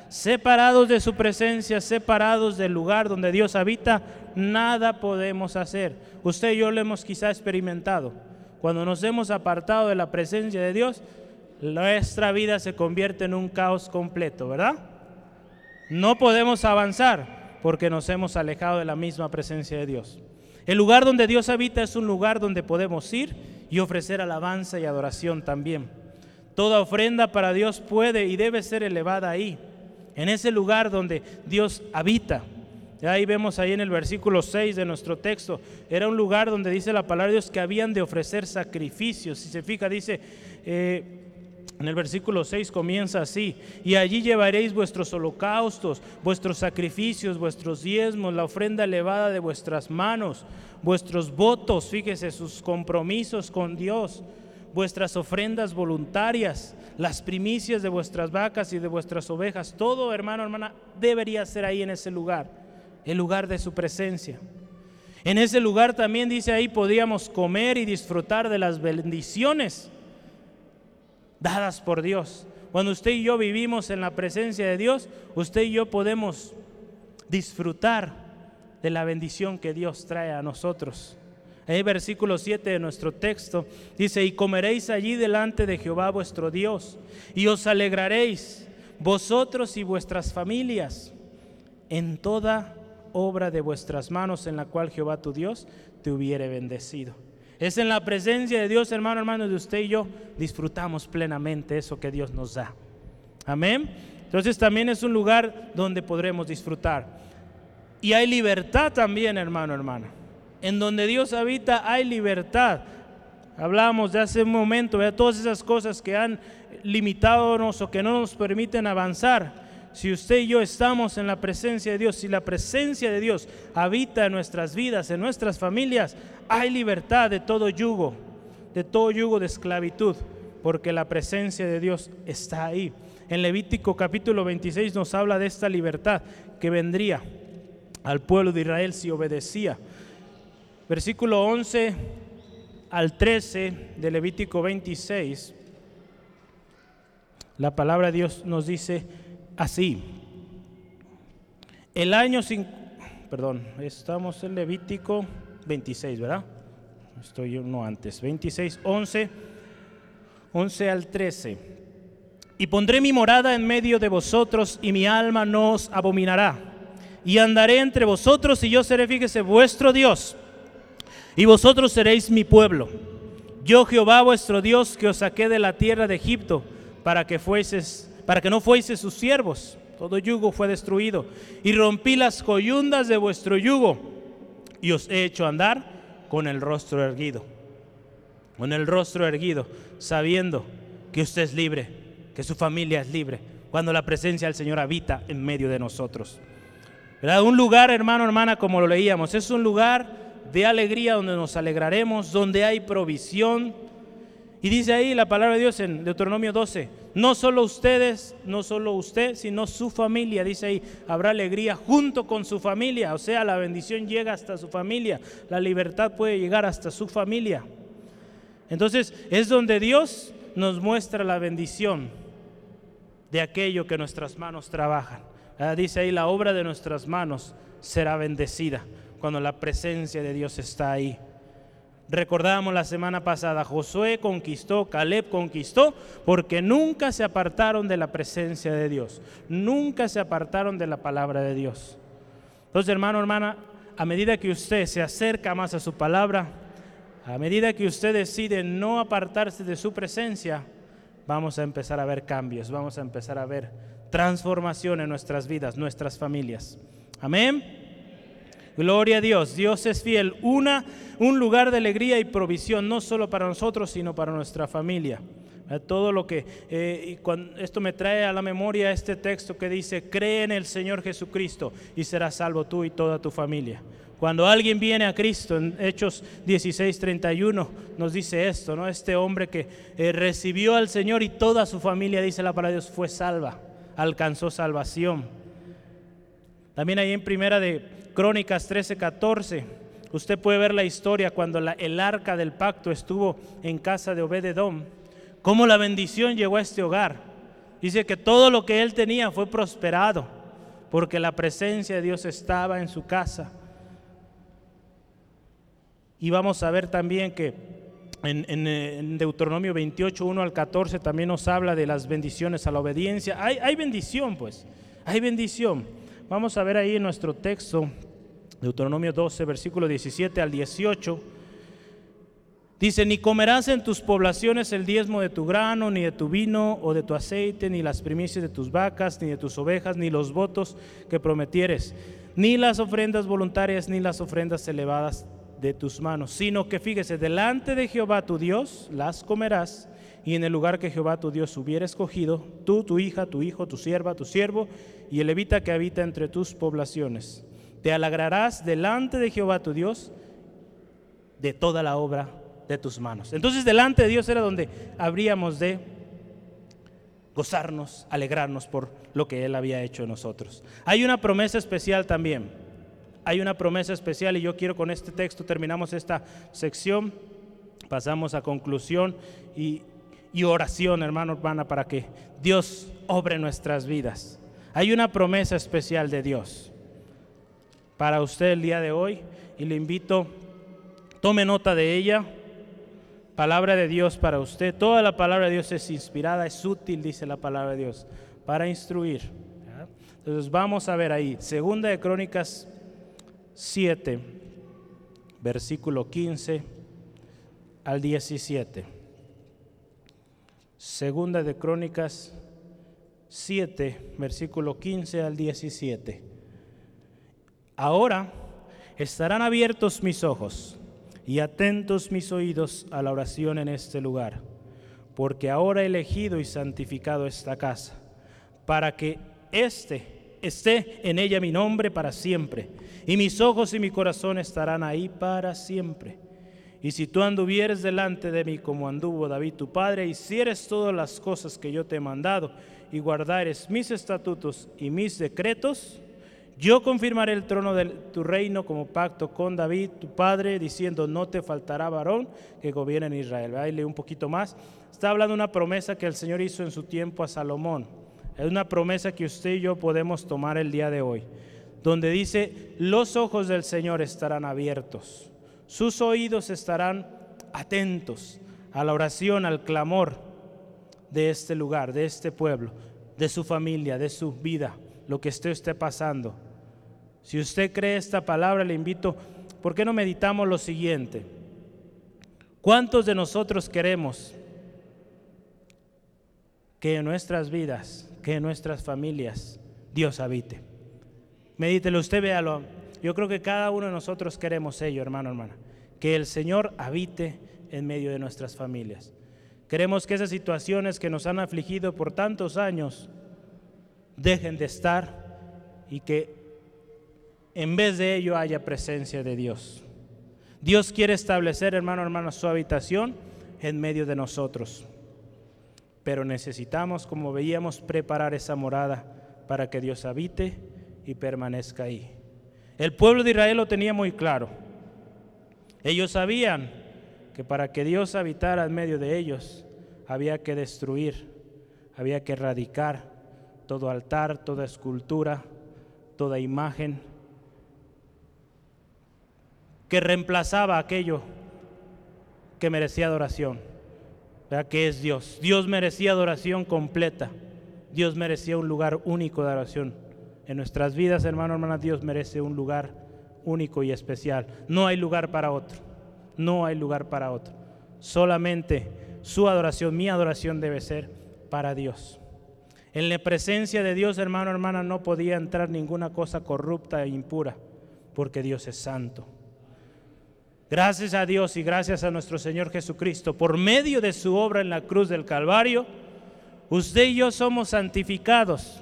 Separados de su presencia, separados del lugar donde Dios habita, nada podemos hacer. Usted y yo lo hemos quizá experimentado. Cuando nos hemos apartado de la presencia de Dios, nuestra vida se convierte en un caos completo, ¿verdad? No podemos avanzar porque nos hemos alejado de la misma presencia de Dios. El lugar donde Dios habita es un lugar donde podemos ir y ofrecer alabanza y adoración también. Toda ofrenda para Dios puede y debe ser elevada ahí, en ese lugar donde Dios habita. Ahí vemos ahí en el versículo 6 de nuestro texto, era un lugar donde dice la palabra de Dios que habían de ofrecer sacrificios. Si se fija, dice, eh, en el versículo 6 comienza así, y allí llevaréis vuestros holocaustos, vuestros sacrificios, vuestros diezmos, la ofrenda elevada de vuestras manos, vuestros votos, fíjese, sus compromisos con Dios, vuestras ofrendas voluntarias, las primicias de vuestras vacas y de vuestras ovejas, todo hermano, hermana, debería ser ahí en ese lugar, el lugar de su presencia. En ese lugar también dice ahí podíamos comer y disfrutar de las bendiciones dadas por Dios. Cuando usted y yo vivimos en la presencia de Dios, usted y yo podemos disfrutar de la bendición que Dios trae a nosotros. el versículo 7 de nuestro texto dice, y comeréis allí delante de Jehová vuestro Dios, y os alegraréis vosotros y vuestras familias en toda obra de vuestras manos en la cual Jehová tu Dios te hubiere bendecido. Es en la presencia de Dios, hermano, hermano, de usted y yo disfrutamos plenamente eso que Dios nos da. Amén. Entonces también es un lugar donde podremos disfrutar. Y hay libertad también, hermano, hermana. En donde Dios habita hay libertad. Hablábamos de hace un momento de todas esas cosas que han limitado o que no nos permiten avanzar si usted y yo estamos en la presencia de Dios, si la presencia de Dios habita en nuestras vidas, en nuestras familias, hay libertad de todo yugo, de todo yugo de esclavitud, porque la presencia de Dios está ahí. En Levítico capítulo 26 nos habla de esta libertad que vendría al pueblo de Israel si obedecía. Versículo 11 al 13 de Levítico 26, la palabra de Dios nos dice, así. El año, perdón, estamos en Levítico 26, ¿verdad? Estoy uno antes, 26, 11, 11 al 13. Y pondré mi morada en medio de vosotros y mi alma no os abominará. Y andaré entre vosotros y yo seré, fíjese, vuestro Dios. Y vosotros seréis mi pueblo. Yo Jehová vuestro Dios que os saqué de la tierra de Egipto para que fueses, para que no fueseis sus siervos. Todo yugo fue destruido. Y rompí las coyundas de vuestro yugo y os he hecho andar con el rostro erguido. Con el rostro erguido, sabiendo que usted es libre, que su familia es libre, cuando la presencia del Señor habita en medio de nosotros. ¿Verdad? Un lugar, hermano, hermana, como lo leíamos, es un lugar de alegría donde nos alegraremos, donde hay provisión. Y dice ahí la palabra de Dios en Deuteronomio 12, no solo ustedes, no solo usted, sino su familia, dice ahí, habrá alegría junto con su familia, o sea, la bendición llega hasta su familia, la libertad puede llegar hasta su familia. Entonces es donde Dios nos muestra la bendición de aquello que nuestras manos trabajan. Ah, dice ahí, la obra de nuestras manos será bendecida cuando la presencia de Dios está ahí. Recordamos la semana pasada, Josué conquistó, Caleb conquistó, porque nunca se apartaron de la presencia de Dios, nunca se apartaron de la palabra de Dios. Entonces, hermano, hermana, a medida que usted se acerca más a su palabra, a medida que usted decide no apartarse de su presencia, vamos a empezar a ver cambios, vamos a empezar a ver transformación en nuestras vidas, nuestras familias. Amén. Gloria a Dios, Dios es fiel. Una, un lugar de alegría y provisión, no solo para nosotros, sino para nuestra familia. Todo lo que, eh, esto me trae a la memoria este texto que dice, cree en el Señor Jesucristo y serás salvo tú y toda tu familia. Cuando alguien viene a Cristo, en Hechos 16:31 nos dice esto, ¿no? Este hombre que eh, recibió al Señor y toda su familia, dice la palabra de Dios, fue salva, alcanzó salvación. También ahí en primera de Crónicas 13, 14. Usted puede ver la historia cuando el arca del pacto estuvo en casa de Obededom, cómo la bendición llegó a este hogar. Dice que todo lo que él tenía fue prosperado, porque la presencia de Dios estaba en su casa. Y vamos a ver también que en, Deuteronomio 28, 1 al 14 también nos habla de las bendiciones a la obediencia. Hay, hay bendición, pues, hay bendición. Vamos a ver ahí en nuestro texto, Deuteronomio 12, versículo 17 al 18. Dice, ni comerás en tus poblaciones el diezmo de tu grano, ni de tu vino o de tu aceite, ni las primicias de tus vacas, ni de tus ovejas, ni los votos que prometieres, ni las ofrendas voluntarias, ni las ofrendas elevadas de tus manos, sino que fíjese, delante de Jehová tu Dios las comerás y en el lugar que Jehová tu Dios hubiera escogido, tú, tu hija, tu hijo, tu sierva, tu siervo y el levita que habita entre tus poblaciones. Te alegrarás delante de Jehová tu Dios de toda la obra de tus manos. Entonces delante de Dios era donde habríamos de gozarnos, alegrarnos por lo que Él había hecho en nosotros. Hay una promesa especial también. Hay una promesa especial y yo quiero con este texto terminamos esta sección, pasamos a conclusión y y oración, hermano, hermana, para que Dios obre nuestras vidas. Hay una promesa especial de Dios para usted el día de hoy y le invito, tome nota de ella. Palabra de Dios para usted. Toda la palabra de Dios es inspirada, es útil, dice la palabra de Dios, para instruir. Entonces vamos a ver ahí, Segunda de Crónicas 7, versículo 15 al 17. Segunda de Crónicas 7, versículo 15 al 17. Ahora estarán abiertos mis ojos y atentos mis oídos a la oración en este lugar, porque ahora he elegido y santificado esta casa, para que éste esté en ella mi nombre para siempre, y mis ojos y mi corazón estarán ahí para siempre. Y si tú anduvieres delante de mí como anduvo David tu padre, hicieres todas las cosas que yo te he mandado y guardares mis estatutos y mis decretos, yo confirmaré el trono de tu reino como pacto con David tu padre, diciendo, no te faltará varón que gobierne en Israel. Ahí un poquito más. Está hablando una promesa que el Señor hizo en su tiempo a Salomón. Es una promesa que usted y yo podemos tomar el día de hoy. donde dice, los ojos del Señor estarán abiertos, sus oídos estarán atentos a la oración, al clamor de este lugar, de este pueblo, de su familia, de su vida, lo que esté usted pasando. Si usted cree esta palabra, le invito, ¿por qué no meditamos lo siguiente? ¿Cuántos de nosotros queremos que en nuestras vidas, que en nuestras familias, Dios habite? Medítelo, usted véalo. Yo creo que cada uno de nosotros queremos ello, hermano, hermana. Que el Señor habite en medio de nuestras familias. Queremos que esas situaciones que nos han afligido por tantos años dejen de estar y que en vez de ello haya presencia de Dios. Dios quiere establecer, hermano, hermana, su habitación en medio de nosotros. Pero necesitamos, como veíamos, preparar esa morada para que Dios habite y permanezca ahí. El pueblo de Israel lo tenía muy claro. Ellos sabían que para que Dios habitara en medio de ellos había que destruir, había que erradicar todo altar, toda escultura, toda imagen que reemplazaba aquello que merecía adoración, que es Dios. Dios merecía adoración completa, Dios merecía un lugar único de adoración. Nuestras vidas, hermano, hermana, Dios merece un lugar único y especial. No hay lugar para otro, no hay lugar para otro. Solamente su adoración, mi adoración debe ser para Dios. En la presencia de Dios, hermano, hermana, no podía entrar ninguna cosa corrupta e impura, porque Dios es santo. Gracias a Dios y gracias a nuestro Señor Jesucristo, por medio de su obra en la cruz del Calvario, usted y yo somos santificados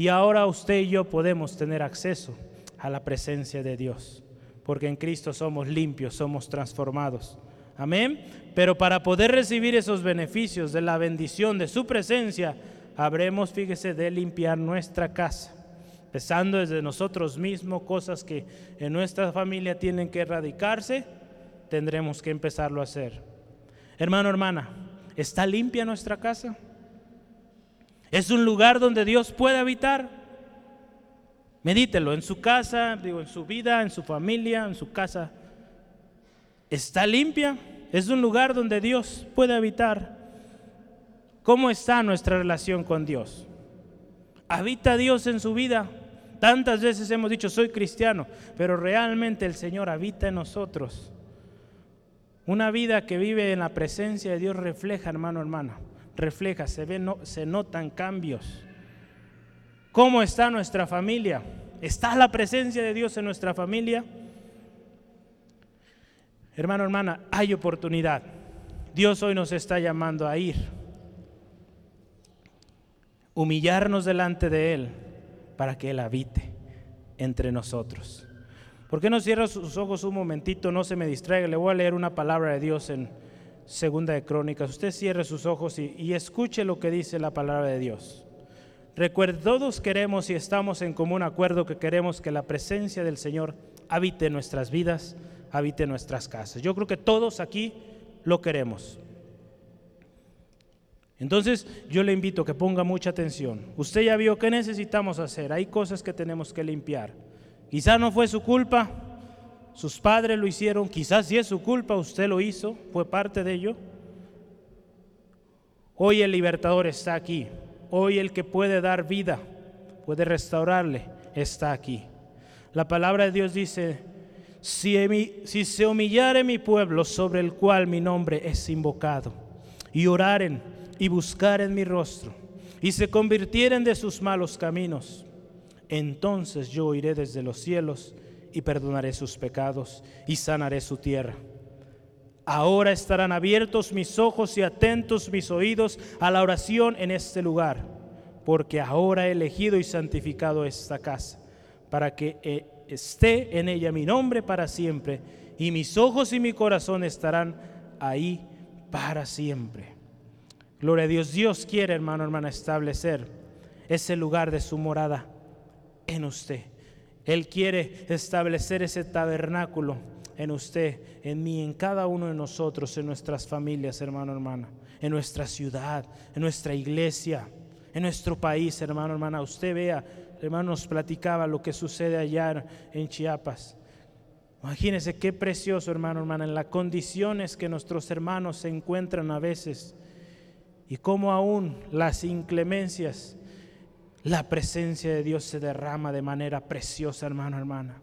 y ahora usted y yo podemos tener acceso a la presencia de Dios, porque en Cristo somos limpios, somos transformados. Amén. Pero para poder recibir esos beneficios de la bendición de su presencia, habremos, fíjese, de limpiar nuestra casa, empezando desde nosotros mismos, cosas que en nuestra familia tienen que erradicarse, tendremos que empezarlo a hacer. Hermano, hermana, ¿está limpia nuestra casa? Es un lugar donde Dios puede habitar. Medítelo en su casa, digo, en su vida, en su familia, en su casa. ¿Está limpia? Es un lugar donde Dios puede habitar. ¿Cómo está nuestra relación con Dios? ¿Habita Dios en su vida? Tantas veces hemos dicho, soy cristiano, pero realmente el Señor habita en nosotros. Una vida que vive en la presencia de Dios refleja, hermano, hermana, refleja, se, no, se notan cambios. ¿Cómo está nuestra familia? ¿Está la presencia de Dios en nuestra familia? Hermano, hermana, hay oportunidad. Dios hoy nos está llamando a ir, humillarnos delante de Él para que Él habite entre nosotros. ¿Por qué no cierra sus ojos un momentito? No se me distraiga. Le voy a leer una palabra de Dios en Segunda de Crónicas. Usted cierre sus ojos y, escuche lo que dice la palabra de Dios. Recuerde, todos queremos y estamos en común acuerdo que queremos que la presencia del Señor habite en nuestras vidas, habite en nuestras casas. Yo creo que todos aquí lo queremos. Entonces yo le invito a que ponga mucha atención. Usted ya vio qué necesitamos hacer. Hay cosas que tenemos que limpiar. Quizá no fue su culpa, sus padres lo hicieron, quizás si es su culpa, usted lo hizo, fue parte de ello. Hoy el libertador está aquí, hoy el que puede dar vida, puede restaurarle, está aquí. La palabra de Dios dice, si, si se humillare mi pueblo sobre el cual mi nombre es invocado, y oraren y buscaren mi rostro, y se convirtieren de sus malos caminos, entonces yo iré desde los cielos y perdonaré sus pecados y sanaré su tierra. Ahora estarán abiertos mis ojos y atentos mis oídos a la oración en este lugar, porque ahora he elegido y santificado esta casa, para que eh, esté en ella mi nombre para siempre, y mis ojos y mi corazón estarán ahí para siempre. Gloria a Dios, Dios quiere, hermano, hermana, establecer ese lugar de su morada en usted. Él quiere establecer ese tabernáculo en usted, en mí, en cada uno de nosotros, en nuestras familias, hermano, hermana, en nuestra ciudad, en nuestra iglesia, en nuestro país, hermano, hermana. Usted vea hermano nos platicaba lo que sucede allá en Chiapas. Imagínense qué precioso, hermano, hermana, en las condiciones que nuestros hermanos se encuentran a veces y cómo aún las inclemencias, la presencia de Dios se derrama de manera preciosa, hermano, hermana.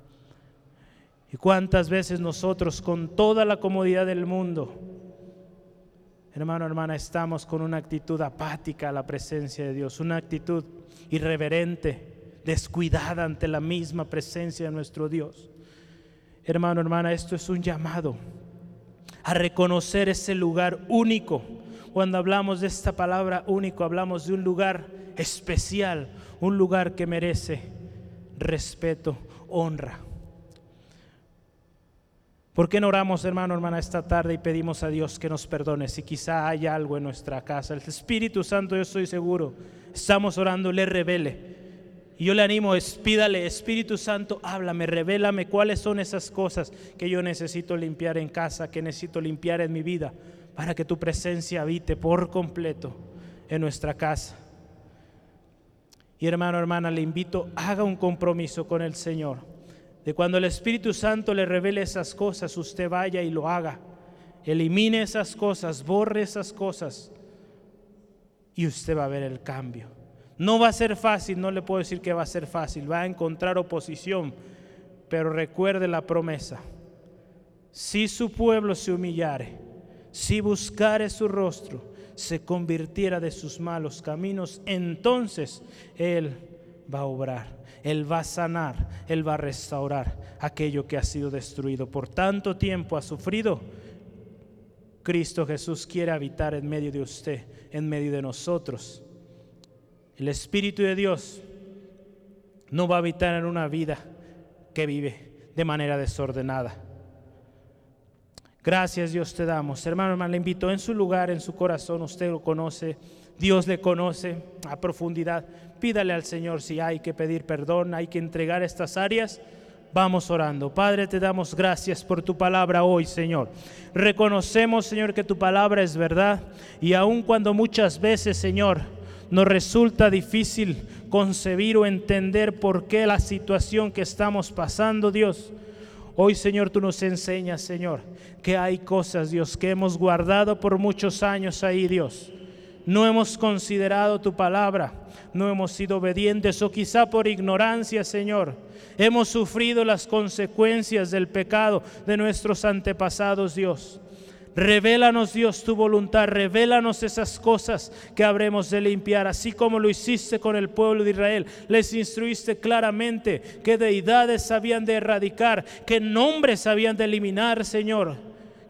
Y cuántas veces nosotros con toda la comodidad del mundo, hermano, hermana, estamos con una actitud apática a la presencia de Dios, una actitud irreverente, descuidada ante la misma presencia de nuestro Dios. Hermano, hermana, esto es un llamado a reconocer ese lugar único. Cuando hablamos de esta palabra único, hablamos de un lugar especial, un lugar que merece respeto, honra. ¿Por qué no oramos, hermano, hermana, esta tarde y pedimos a Dios que nos perdone si quizá hay algo en nuestra casa? El Espíritu Santo, yo estoy seguro, estamos orando, le revele. Y yo le animo, pídale, Espíritu Santo, háblame, revélame cuáles son esas cosas que yo necesito limpiar en casa, que necesito limpiar en mi vida, para que tu presencia habite por completo en nuestra casa. Y hermano, hermana, le invito, haga un compromiso con el Señor de cuando el Espíritu Santo le revele esas cosas, usted vaya y lo haga. Elimine esas cosas, borre esas cosas y usted va a ver el cambio. No va a ser fácil, no le puedo decir que va a ser fácil, va a encontrar oposición, pero recuerde la promesa. Si su pueblo se humillare, si buscare su rostro, se convirtiera de sus malos caminos, entonces Él va a obrar. Él va a sanar, Él va a restaurar aquello que ha sido destruido. Por tanto tiempo ha sufrido. Cristo Jesús quiere habitar en medio de usted, en medio de nosotros. El Espíritu de Dios no va a habitar en una vida que vive de manera desordenada. Gracias Dios te damos. Hermano, hermano, le invito en su lugar, en su corazón, usted lo conoce, Dios le conoce a profundidad. Pídale al Señor si hay que pedir perdón, hay que entregar estas áreas. Vamos orando. Padre, te damos gracias por tu palabra hoy, Señor. Reconocemos, Señor, que tu palabra es verdad y aun cuando muchas veces, Señor, nos resulta difícil concebir o entender por qué la situación que estamos pasando, Dios. Hoy, Señor, tú nos enseñas, Señor, que hay cosas, Dios, que hemos guardado por muchos años ahí, Dios no hemos considerado tu palabra, no hemos sido obedientes o quizá por ignorancia, Señor. Hemos sufrido las consecuencias del pecado de nuestros antepasados, Dios. Revélanos, Dios, tu voluntad, revélanos esas cosas que habremos de limpiar, así como lo hiciste con el pueblo de Israel. Les instruiste claramente qué deidades habían de erradicar, qué nombres habían de eliminar, Señor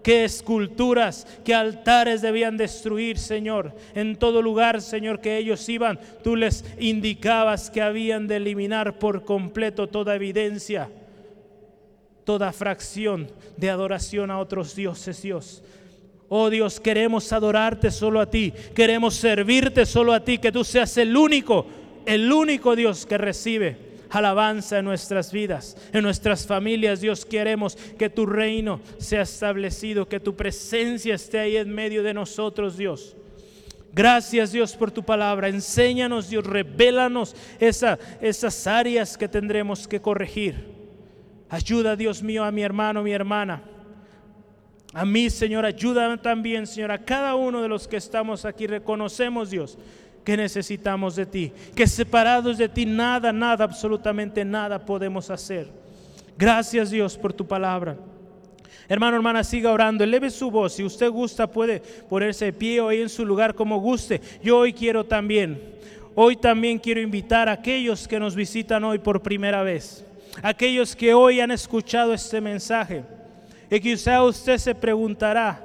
qué esculturas, qué altares debían destruir, Señor. En todo lugar, Señor, que ellos iban, tú les indicabas que habían de eliminar por completo toda evidencia, toda fracción de adoración a otros dioses, Dios. Oh Dios, queremos adorarte solo a ti, queremos servirte solo a ti, que tú seas el único, el único Dios que recibe alabanza en nuestras vidas, en nuestras familias. Dios, queremos que tu reino sea establecido, que tu presencia esté ahí en medio de nosotros, Dios. Gracias Dios por tu palabra. Enséñanos Dios, revélanos esa, esas áreas que tendremos que corregir. Ayuda Dios mío a mi hermano, mi hermana. A mí Señor, ayúdame también Señor, a cada uno de los que estamos aquí. Reconocemos Dios que necesitamos de ti, que separados de ti nada, nada, absolutamente nada podemos hacer. Gracias Dios por tu palabra. Hermano, hermana, siga orando, eleve su voz. Si usted gusta, puede ponerse de pie ahí en su lugar como guste. Yo hoy quiero también, hoy también quiero invitar a aquellos que nos visitan hoy por primera vez, aquellos que hoy han escuchado este mensaje. Y quizá usted se preguntará,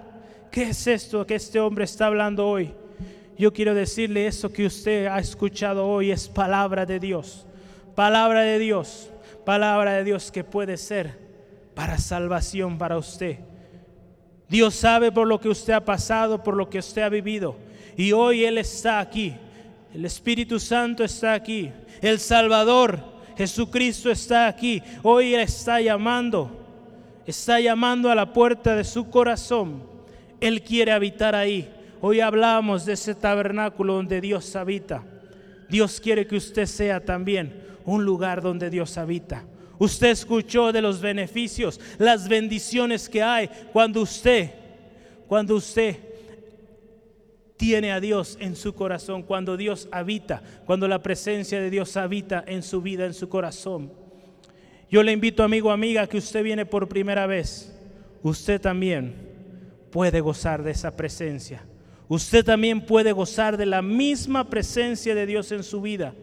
¿qué es esto que este hombre está hablando hoy? yo quiero decirle eso que usted ha escuchado hoy es palabra de Dios. Palabra de Dios. Palabra de Dios que puede ser para salvación para usted. Dios sabe por lo que usted ha pasado, por lo que usted ha vivido. Y hoy Él está aquí. El Espíritu Santo está aquí. El Salvador, Jesucristo está aquí. Hoy Él está llamando. Está llamando a la puerta de su corazón. Él quiere habitar ahí. Hoy hablamos de ese tabernáculo donde Dios habita. Dios quiere que usted sea también un lugar donde Dios habita. Usted escuchó de los beneficios, las bendiciones que hay cuando usted, cuando usted tiene a Dios en su corazón, cuando Dios habita, cuando la presencia de Dios habita en su vida, en su corazón. Yo le invito, amigo, amiga, que usted viene por primera vez. Usted también puede gozar de esa presencia. Usted también puede gozar de la misma presencia de Dios en su vida,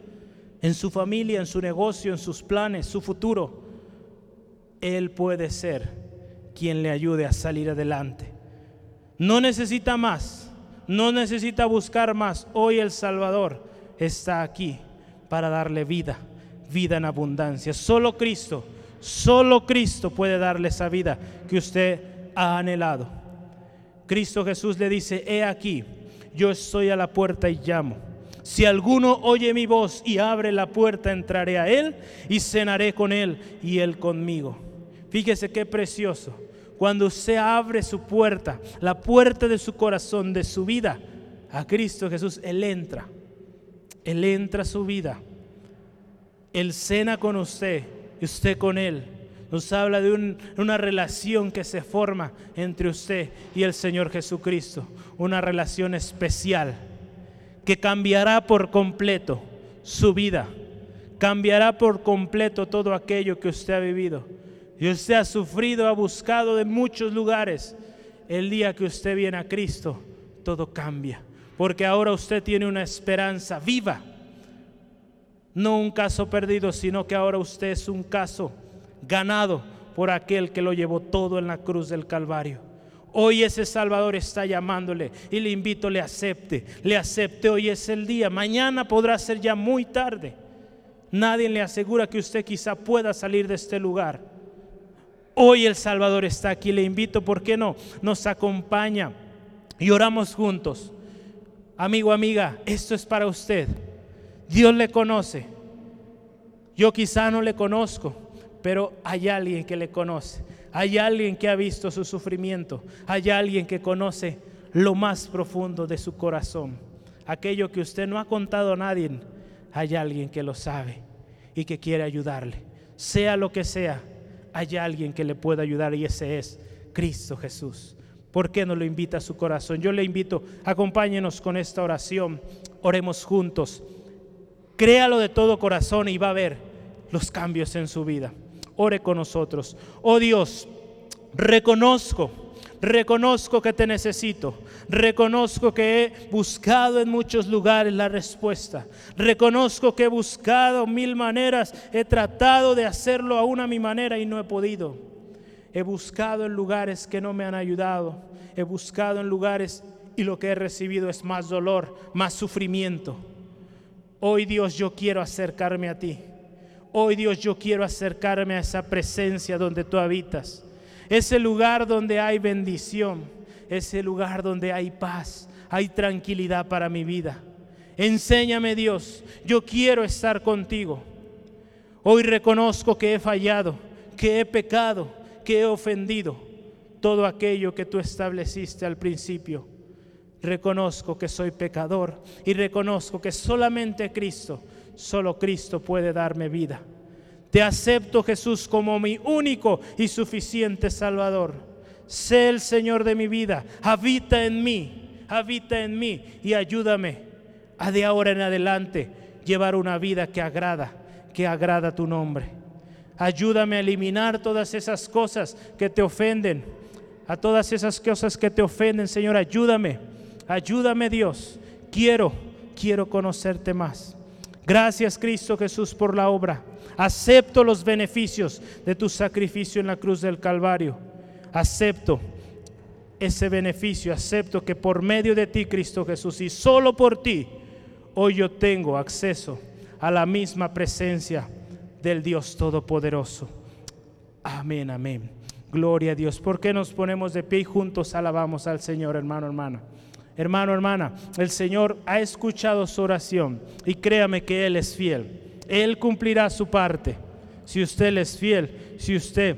en su familia, en su negocio, en sus planes, su futuro. Él puede ser quien le ayude a salir adelante. No necesita más no necesita buscar más. Hoy el Salvador está aquí para darle vida, vida en abundancia. Solo Cristo, solo Cristo puede darle esa vida que usted ha anhelado. Cristo Jesús le dice, he aquí, yo estoy a la puerta y llamo. Si alguno oye mi voz y abre la puerta, entraré a él y cenaré con él y él conmigo. Fíjese qué precioso cuando usted abre su puerta, la puerta de su corazón, de su vida, a Cristo Jesús, Él entra. Él entra a su vida. Él cena con usted y usted con Él. Nos habla de una relación que se forma entre usted y el Señor Jesucristo. Una relación especial que cambiará por completo su vida. Cambiará por completo todo aquello que usted ha vivido y usted ha sufrido, ha buscado de muchos lugares, el día que usted viene a Cristo, todo cambia. Porque ahora usted tiene una esperanza viva. No un caso perdido, sino que ahora usted es un caso ganado por aquel que lo llevó todo en la cruz del Calvario. Hoy ese Salvador está llamándole y le invito, le acepte, le acepte. Hoy es el día, mañana podrá ser ya muy tarde. Nadie le asegura que usted quizá pueda salir de este lugar. Hoy el Salvador está aquí. Le invito, ¿por qué no? Nos acompaña y oramos juntos. Amigo, amiga, esto es para usted. Dios le conoce. Yo quizá no le conozco, pero hay alguien que le conoce. Hay alguien que ha visto su sufrimiento. Hay alguien que conoce lo más profundo de su corazón. Aquello que usted no ha contado a nadie. Hay alguien que lo sabe y que quiere ayudarle. Sea lo que sea hay alguien que le pueda ayudar y ese es Cristo Jesús. ¿Por qué no lo invita a su corazón? Yo le invito, acompáñenos con esta oración, oremos juntos. Créalo de todo corazón y va a ver los cambios en su vida. Ore con nosotros. Oh Dios, reconozco Reconozco que te necesito. Reconozco que he buscado en muchos lugares la respuesta. Reconozco que he buscado mil maneras. He tratado de hacerlo aún a mi manera y no he podido. He buscado en lugares que no me han ayudado. He buscado en lugares y lo que he recibido es más dolor, más sufrimiento. Hoy Dios yo quiero acercarme a ti. Hoy Dios yo quiero acercarme a esa presencia donde tú habitas ese lugar donde hay bendición, ese lugar donde hay paz, hay tranquilidad para mi vida. Enséñame Dios, yo quiero estar contigo. Hoy reconozco que he fallado, que he pecado, que he ofendido todo aquello que tú estableciste al principio. Reconozco que soy pecador y reconozco que solamente Cristo, solo Cristo puede darme vida. Te acepto Jesús como mi único y suficiente Salvador. Sé el Señor de mi vida. Habita en mí, habita en mí y ayúdame a de ahora en adelante llevar una vida que agrada, que agrada tu nombre. Ayúdame a eliminar todas esas cosas que te ofenden, a todas esas cosas que te ofenden, Señor, ayúdame. Ayúdame Dios. Quiero, quiero conocerte más. Gracias Cristo Jesús por la obra. Acepto los beneficios de tu sacrificio en la cruz del Calvario. Acepto ese beneficio. Acepto que por medio de ti, Cristo Jesús, y solo por ti, hoy yo tengo acceso a la misma presencia del Dios Todopoderoso. Amén, amén. Gloria a Dios. ¿Por qué nos ponemos de pie y juntos alabamos al Señor, hermano, hermana? Hermano, hermana, el Señor ha escuchado su oración y créame que Él es fiel. Él cumplirá su parte. Si usted es fiel, si usted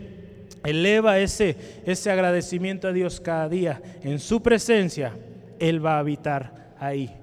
eleva ese, ese agradecimiento a Dios cada día en su presencia, Él va a habitar ahí.